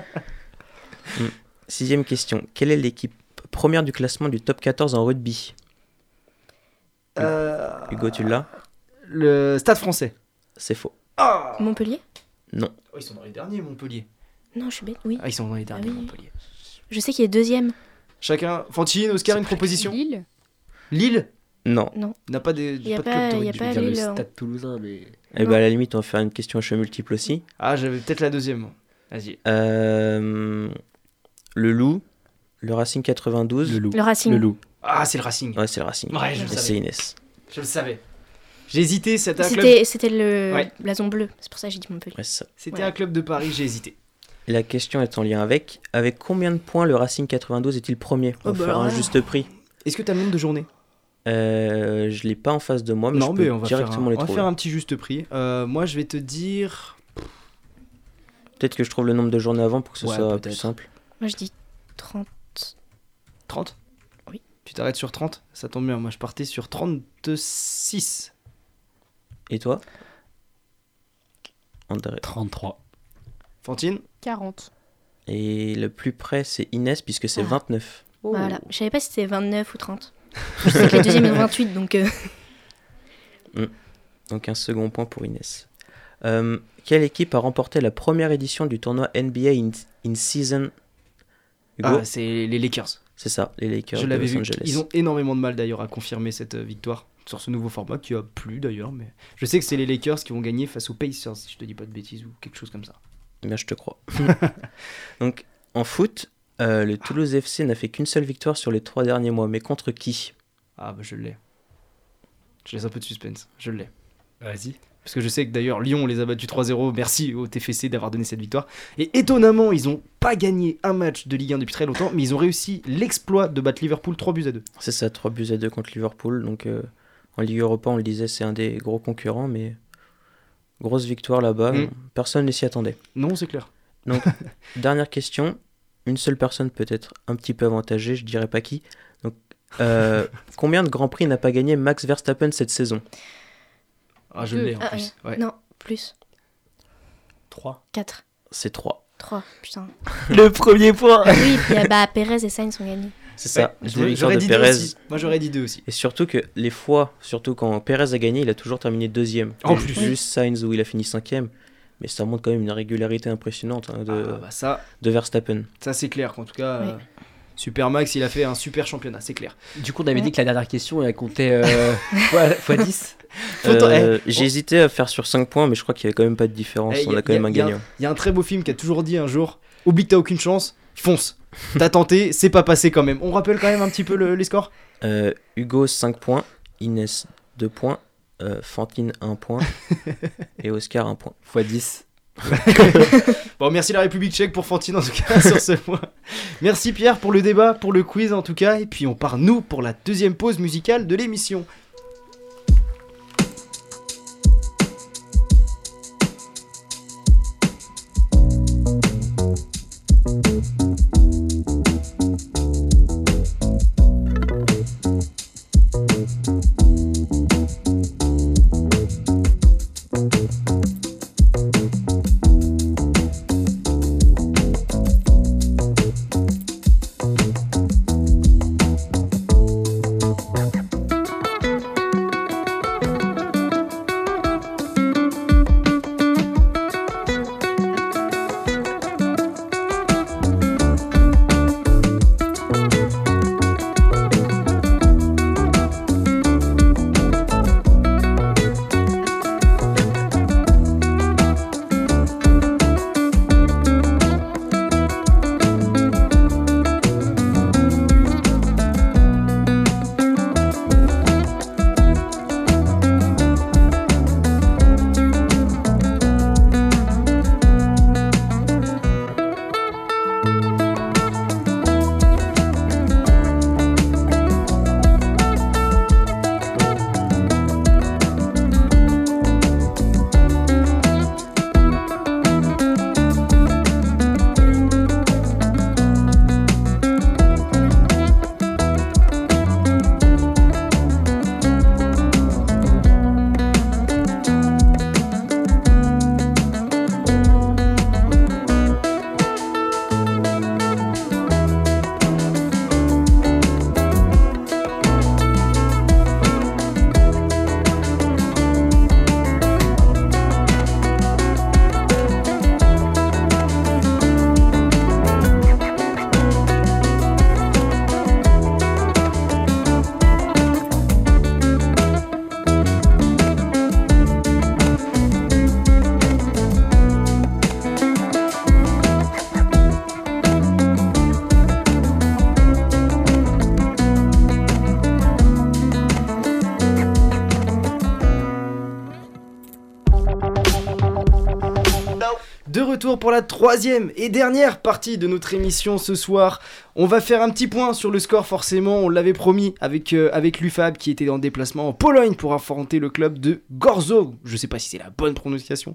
Sixième question. Quelle est l'équipe première du classement du top 14 en rugby? Euh, Hugo, tu l'as? Le stade français. C'est faux. Ah Montpellier? Non. Oh, Ils sont dans les derniers, Montpellier. Non, je suis bête. Oui. Ah, ils sont dans les derniers, oui. Montpellier. Je sais qu'il est deuxième. Chacun. Fantine, Oscar, une proposition? Lille. Lille? Non. n'a pas, des, Y a pas de pas- club de a rugby. le hein. stade toulousain, mais. Eh Non. ben, à la limite, on va faire une question à choix multiple aussi. Ah, j'avais peut-être la deuxième. Vas-y. Euh, le Loup, le Racing 92. Le loup. Le Racing. Le loup. Ah, c'est le Racing. Ouais, c'est le Racing. Ouais, je le savais. c'est Inès. Je le savais. J'ai hésité, c'était un club. C'était le Ouais. blason bleu. C'est pour ça que j'ai dit Montpellier. Ouais. C'était Ouais. un club de Paris, j'ai hésité. La question est en lien avec. Avec combien de points le Racing 92 est-il premier? On Oh, bah faire un juste prix. Est-ce que t'as le nombre de journées Euh, je l'ai pas en face de moi, mais Non, je peux mais on va, faire un, directement les on va trouver. faire un petit juste prix. Euh, moi, je vais te dire. Peut-être que je trouve le nombre de journées avant pour que ce Ouais, soit peut-être. plus simple. Moi, je dis 30. 30 Oui. Tu t'arrêtes sur 30 Ça tombe bien, moi je partais sur 36. Et toi? André. 33. Fantine? 40. Et le plus près, c'est Inès, puisque c'est Ah. 29. Voilà. Je savais pas si c'était 29 ou 30. Je sais que la deuxième est 28, donc. euh, Donc un second point pour Inès. Euh, quelle équipe a remporté la première édition du tournoi NBA in, in Season? Hugo? Ah, c'est les Lakers. C'est ça, les Lakers Je l'avais vu. Ils ont énormément de mal d'ailleurs à confirmer cette euh, victoire sur ce nouveau format qui a plu d'ailleurs. Mais je sais que c'est les Lakers qui vont gagner face aux Pacers, si je te dis pas de bêtises ou quelque chose comme ça. Eh bien, je te crois. Donc, en foot, euh, le Toulouse FC n'a fait qu'une seule victoire sur les trois derniers mois. Mais contre qui? Ah bah je l'ai. Je laisse un peu de suspense. Je l'ai. Vas-y. Parce que je sais que d'ailleurs Lyon les a battus 3-0. Merci au TFC d'avoir donné cette victoire. Et étonnamment, ils n'ont pas gagné un match de Ligue 1 depuis très longtemps, mais ils ont réussi l'exploit de battre Liverpool 3 buts à 2. C'est ça, 3 buts à 2 contre Liverpool. Donc, euh, en Ligue Europa, on le disait, c'est un des gros concurrents. Mais grosse victoire là-bas. Mm. Personne ne s'y attendait. Non, c'est clair. Dernière question. Une seule personne peut être un petit peu avantagée, je dirais pas qui. Donc, euh, combien de grands prix n'a pas gagné Max Verstappen cette saison? Ah, je l'ai en Ah, plus. Ouais. Non, plus. 3. 4. C'est 3. 3. Putain. Le premier point Oui, puis euh, bah, Pérez et Sainz ont gagné. C'est ça. Ouais, J'aurais dit deux Perez. aussi. Moi j'aurais dit deux aussi. Et surtout que les fois, surtout quand Perez a gagné, il a toujours terminé deuxième. En plus. Juste Sainz où il a fini cinquième. Mais ça montre quand même une régularité impressionnante hein, de, Ah, bah ça, de Verstappen. ça c'est clair. En tout cas, Ouais. euh, Super Max, il a fait un super championnat, c'est clair. Du coup, on avait dit que la dernière question, elle comptait euh, fois, fois 10. Faut t'en- Euh, eh, J'ai on- hésité à faire sur 5 points, mais je crois qu'il n'y avait quand même pas de différence. Eh, On y a quand même un gagnant. Il y a un très beau film qui a toujours dit un jour Oublie que t'as aucune chance, fonce. T'as tenté, c'est pas passé quand même. On rappelle quand même un petit peu le- les scores? Euh, Hugo 5 points, Inès 2 points, euh, Fantine 1 point et Oscar 1 point. x 10. Bon, merci la République tchèque pour Fantine en tout cas sur ce point. Merci Pierre pour le débat, pour le quiz en tout cas. Et puis on part nous pour la deuxième pause musicale de l'émission. Pour la troisième et dernière partie de notre émission ce soir. On va faire un petit point sur le score forcément, on l'avait promis avec, euh, avec l'UFAB qui était en déplacement en Pologne pour affronter le club de Gorzo. Je sais pas si c'est la bonne prononciation,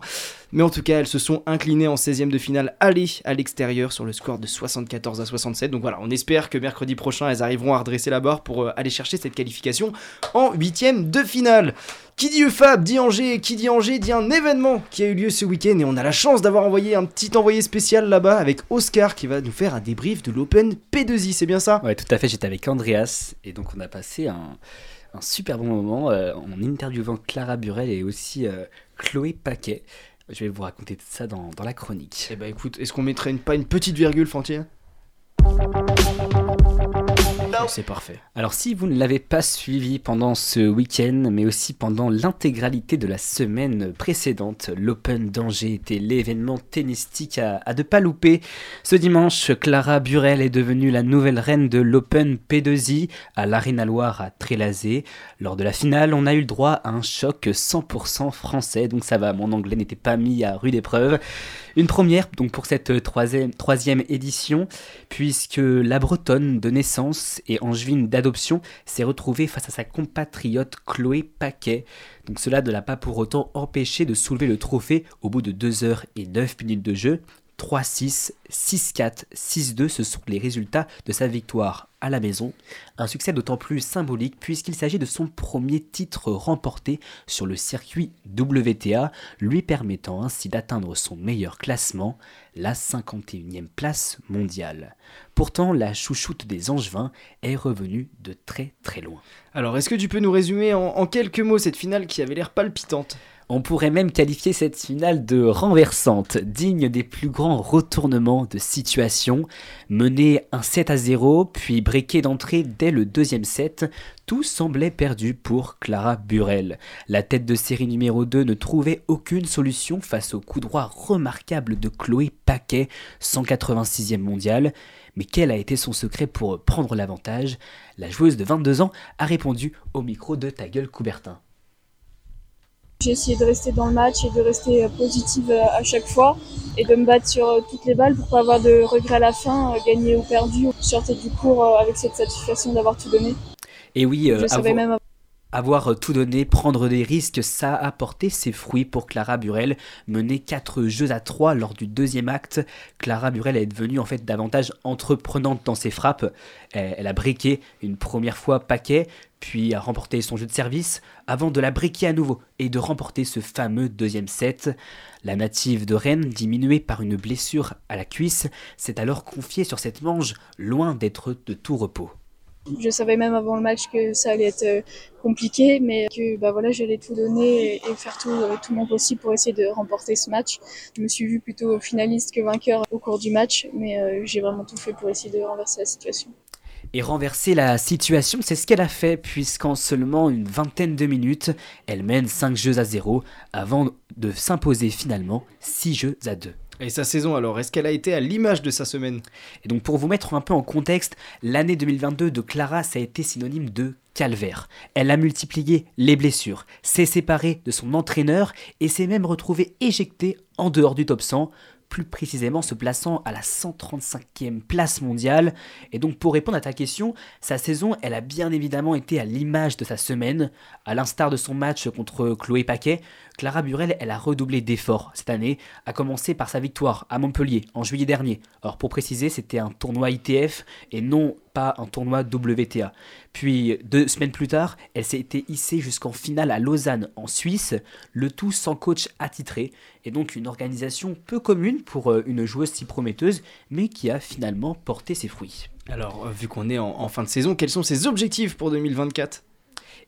mais en tout cas elles se sont inclinées en 16e de finale aller à l'extérieur sur le score de 74 à 67. Donc voilà, on espère que mercredi prochain elles arriveront à redresser la barre pour euh, aller chercher cette qualification en 8e de finale. Qui dit UFAB dit Angers, qui dit Angers dit un événement qui a eu lieu ce week-end et on a la chance d'avoir envoyé un petit envoyé spécial là-bas avec Oscar qui va nous faire un débrief de l'Open P2I, c'est bien ça? Ouais, tout à fait. J'étais avec Andreas et donc on a passé un, un super bon moment euh, en interviewant Clara Burel et aussi euh, Chloé Paquet. Je vais vous raconter tout ça dans, dans la chronique. Eh bah écoute, est-ce qu'on mettrait une, pas une petite virgule, Fantine? C'est parfait. Alors si vous ne l'avez pas suivi pendant ce week-end, mais aussi pendant l'intégralité de la semaine précédente, l'Open d'Angers était l'événement tennistique à, ne pas louper. Ce dimanche, Clara Burel est devenue la nouvelle reine de l'Open P2I à l'Arena Loire à Trélazé. Lors de la finale, on a eu le droit à un choc 100% français, donc ça va, mon anglais n'était pas mis à rude épreuve. Une première donc pour cette troisième, troisième édition, puisque la Bretonne de naissance et angevine d'adoption s'est retrouvée face à sa compatriote Chloé Paquet. Donc cela ne l'a pas pour autant empêché de soulever le trophée au bout de 2 heures et 9 minutes de jeu. 3-6, 6-4, 6-2, ce sont les résultats de sa victoire à la maison. Un succès d'autant plus symbolique puisqu'il s'agit de son premier titre remporté sur le circuit WTA, lui permettant ainsi d'atteindre son meilleur classement, la 51e place mondiale. Pourtant, la chouchoute des Angevins est revenue de très très loin. Alors, est-ce que tu peux nous résumer en, en quelques mots cette finale qui avait l'air palpitante? On pourrait même qualifier cette finale de renversante, digne des plus grands retournements de situation. Mené un 7 à 0, puis briqué d'entrée dès le deuxième set, tout semblait perdu pour Clara Burel. La tête de série numéro 2 ne trouvait aucune solution face au coup droit remarquable de Chloé Paquet, 186e mondiale. Mais quel a été son secret pour prendre l'avantage? La joueuse de 22 ans a répondu au micro de Ta gueule Coubertin. J'ai essayé de rester dans le match et de rester positive à chaque fois et de me battre sur toutes les balles pour pas avoir de regrets à la fin, gagner ou perdu. Je sortais du cours avec cette satisfaction d'avoir tout donné. Et oui, Je savais même avoir tout donné, prendre des risques, ça a porté ses fruits pour Clara Burel. Menée 4 jeux à 3 lors du deuxième acte, Clara Burel est devenue en fait davantage entreprenante dans ses frappes. Elle a briqué une première fois paquet, puis a remporté son jeu de service, avant de la briquer à nouveau et de remporter ce fameux deuxième set. La native de Rennes, diminuée par une blessure à la cuisse, s'est alors confiée sur cette manche, loin d'être de tout repos. Je savais même avant le match que ça allait être euh, compliqué, mais que bah voilà, j'allais tout donner et, faire tout, euh, tout mon possible pour essayer de remporter ce match. Je me suis vue plutôt finaliste que vainqueur au cours du match, mais euh, j'ai vraiment tout fait pour essayer de renverser la situation. Et renverser la situation, c'est ce qu'elle a fait, puisqu'en seulement une vingtaine de minutes, elle mène 5 jeux à 0 avant de s'imposer finalement 6 jeux à 2. Et sa saison alors, est-ce qu'elle a été à l'image de sa semaine? Et donc pour vous mettre un peu en contexte, l'année 2022 de Clara, ça a été synonyme de calvaire. Elle a multiplié les blessures, s'est séparée de son entraîneur et s'est même retrouvée éjectée en dehors du top 100, plus précisément se plaçant à la 135e place mondiale. Et donc pour répondre à ta question, sa saison, elle a bien évidemment été à l'image de sa semaine. À l'instar de son match contre Chloé Paquet, Clara Burel, elle a redoublé d'efforts cette année, à commencer par sa victoire à Montpellier en juillet dernier. Alors pour préciser, c'était un tournoi ITF et non pas un tournoi WTA. Puis deux semaines plus tard, elle s'est été hissée jusqu'en finale à Lausanne en Suisse, le tout sans coach attitré, et donc une organisation peu commune pour euh, une joueuse si prometteuse, mais qui a finalement porté ses fruits. Alors, euh, vu qu'on est en fin de saison, quels sont ses objectifs pour 2024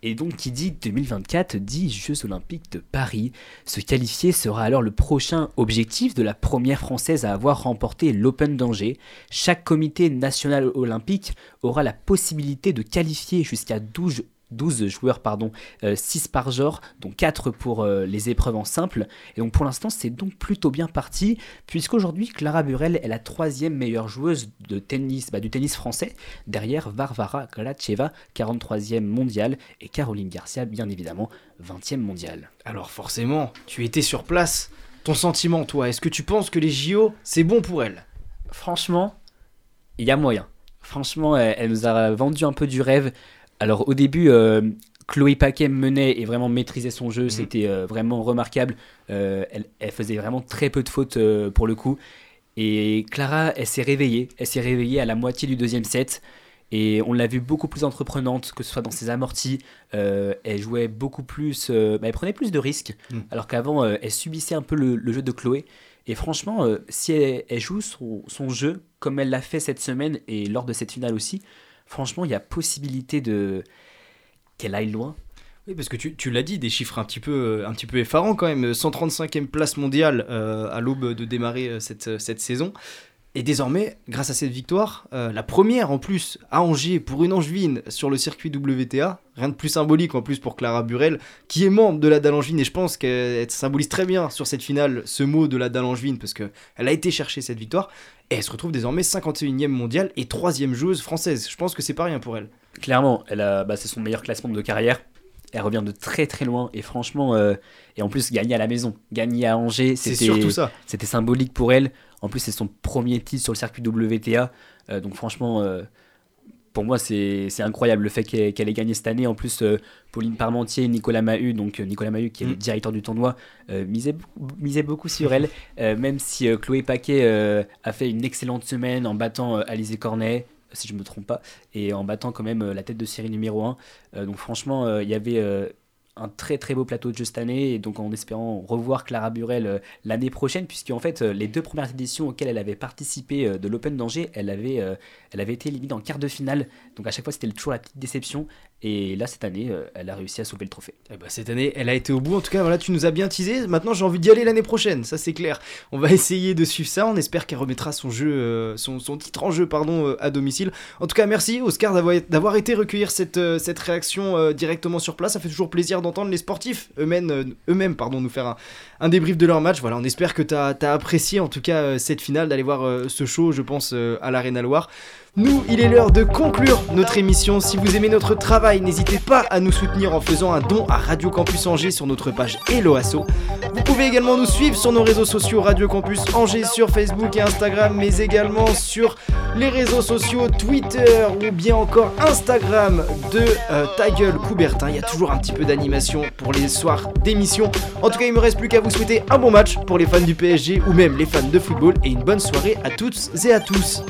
Et donc qui dit 2024 dit Jeux Olympiques de Paris. Se qualifier sera alors le prochain objectif de la première française à avoir remporté l'Open d'Angers. Chaque comité national olympique aura la possibilité de qualifier jusqu'à 12 12 joueurs, pardon, 6 par genre, dont 4 pour euh, les épreuves en simple. Et donc pour l'instant, c'est donc plutôt bien parti, puisqu'aujourd'hui, Clara Burel est la troisième meilleure joueuse de tennis, bah, du tennis français, derrière Varvara Glacheva, 43e mondiale, et Caroline Garcia, bien évidemment, 20e mondiale. Alors forcément, tu étais sur place. Ton sentiment, toi, est-ce que tu penses que les JO, c'est bon pour elle? Franchement, il y a moyen. Franchement, elle, elle nous a vendu un peu du rêve. Alors au début, euh, Chloé Paquet menait et vraiment maîtrisait son jeu, c'était euh, vraiment remarquable. Euh, elle, elle faisait vraiment très peu de fautes pour le coup. Et Clara, elle s'est réveillée. Elle s'est réveillée à la moitié du deuxième set. Et on l'a vue beaucoup plus entreprenante, que ce soit dans ses amortis. Euh, elle jouait beaucoup plus. euh, bah, elle prenait plus de risques. Mm. Alors qu'avant, euh, elle subissait un peu le, le jeu de Chloé. Et franchement, si elle, elle joue son, son jeu comme elle l'a fait cette semaine et lors de cette finale aussi, franchement, il y a possibilité de qu'elle aille loin. Oui, parce que tu, tu l'as dit, des chiffres un petit peu, euh, un petit peu effarants quand même. 135e place mondiale euh, à l'aube de démarrer euh, cette, cette saison. Et désormais, grâce à cette victoire, la première en plus à Angers pour une Angevine sur le circuit WTA, rien de plus symbolique en plus pour Clara Burel, qui est membre de la Dalle Angevine, et je pense qu'elle symbolise très bien sur cette finale ce mot de la Dalle Angevine, parce qu'elle a été chercher cette victoire, et elle se retrouve désormais 51e mondiale et 3 joueuse française. Je pense que c'est pas rien pour elle. Clairement, elle a, bah, c'est son meilleur classement de carrière. Elle revient de très très loin et franchement, euh, et en plus gagner à la maison, gagner à Angers, c'était surtout ça. c'était symbolique pour elle. En plus, c'est son premier titre sur le circuit WTA. Euh, donc franchement, euh, pour moi, c'est incroyable le fait qu'elle ait gagné cette année. En plus, euh, Pauline Parmentier, Nicolas Mahut, donc euh, Nicolas Mahut qui est le Mm. directeur du tournoi, euh, misait, beaucoup- misait beaucoup sur elle. Euh, même si Chloé Paquet a fait une excellente semaine en battant Alizé Cornet, si je me trompe pas, et en battant quand même la tête de série numéro 1. Euh, donc franchement, il y avait un très très beau plateau de jeu cette année, et donc en espérant revoir Clara Burel euh, l'année prochaine, puisque en fait euh, les deux premières éditions auxquelles elle avait participé euh, de l'Open d'Angers, elle avait, elle avait été éliminée en quart de finale, donc à chaque fois c'était toujours la petite déception, Et là, cette année, euh, elle a réussi à soulever le trophée. Eh ben, cette année, elle a été au bout. En tout cas, voilà, tu nous as bien teasé. Maintenant, j'ai envie d'y aller l'année prochaine. Ça, c'est clair. On va essayer de suivre ça. On espère qu'elle remettra son jeu, euh, son, titre en jeu, pardon, euh, à domicile. En tout cas, merci Oscar d'avoir été recueillir cette, réaction directement sur place. Ça fait toujours plaisir d'entendre les sportifs eux-mêmes, eux-mêmes, pardon, nous faire un, débrief de leur match. Voilà, on espère que tu as, apprécié en tout cas cette finale, d'aller voir ce show, je pense, à l'Arena Loire. Nous, il est l'heure de conclure notre émission. Si vous aimez notre travail, n'hésitez pas à nous soutenir en faisant un don à Radio Campus Angers sur notre page Hello Asso. Vous pouvez également nous suivre sur nos réseaux sociaux Radio Campus Angers sur Facebook et Instagram, mais également sur les réseaux sociaux Twitter ou bien encore Instagram de euh, Ta Coubertin. Il y a toujours un petit peu d'animation pour les soirs d'émission. En tout cas, il me reste plus qu'à vous souhaiter un bon match pour les fans du PSG ou même les fans de football et une bonne soirée à toutes et à tous.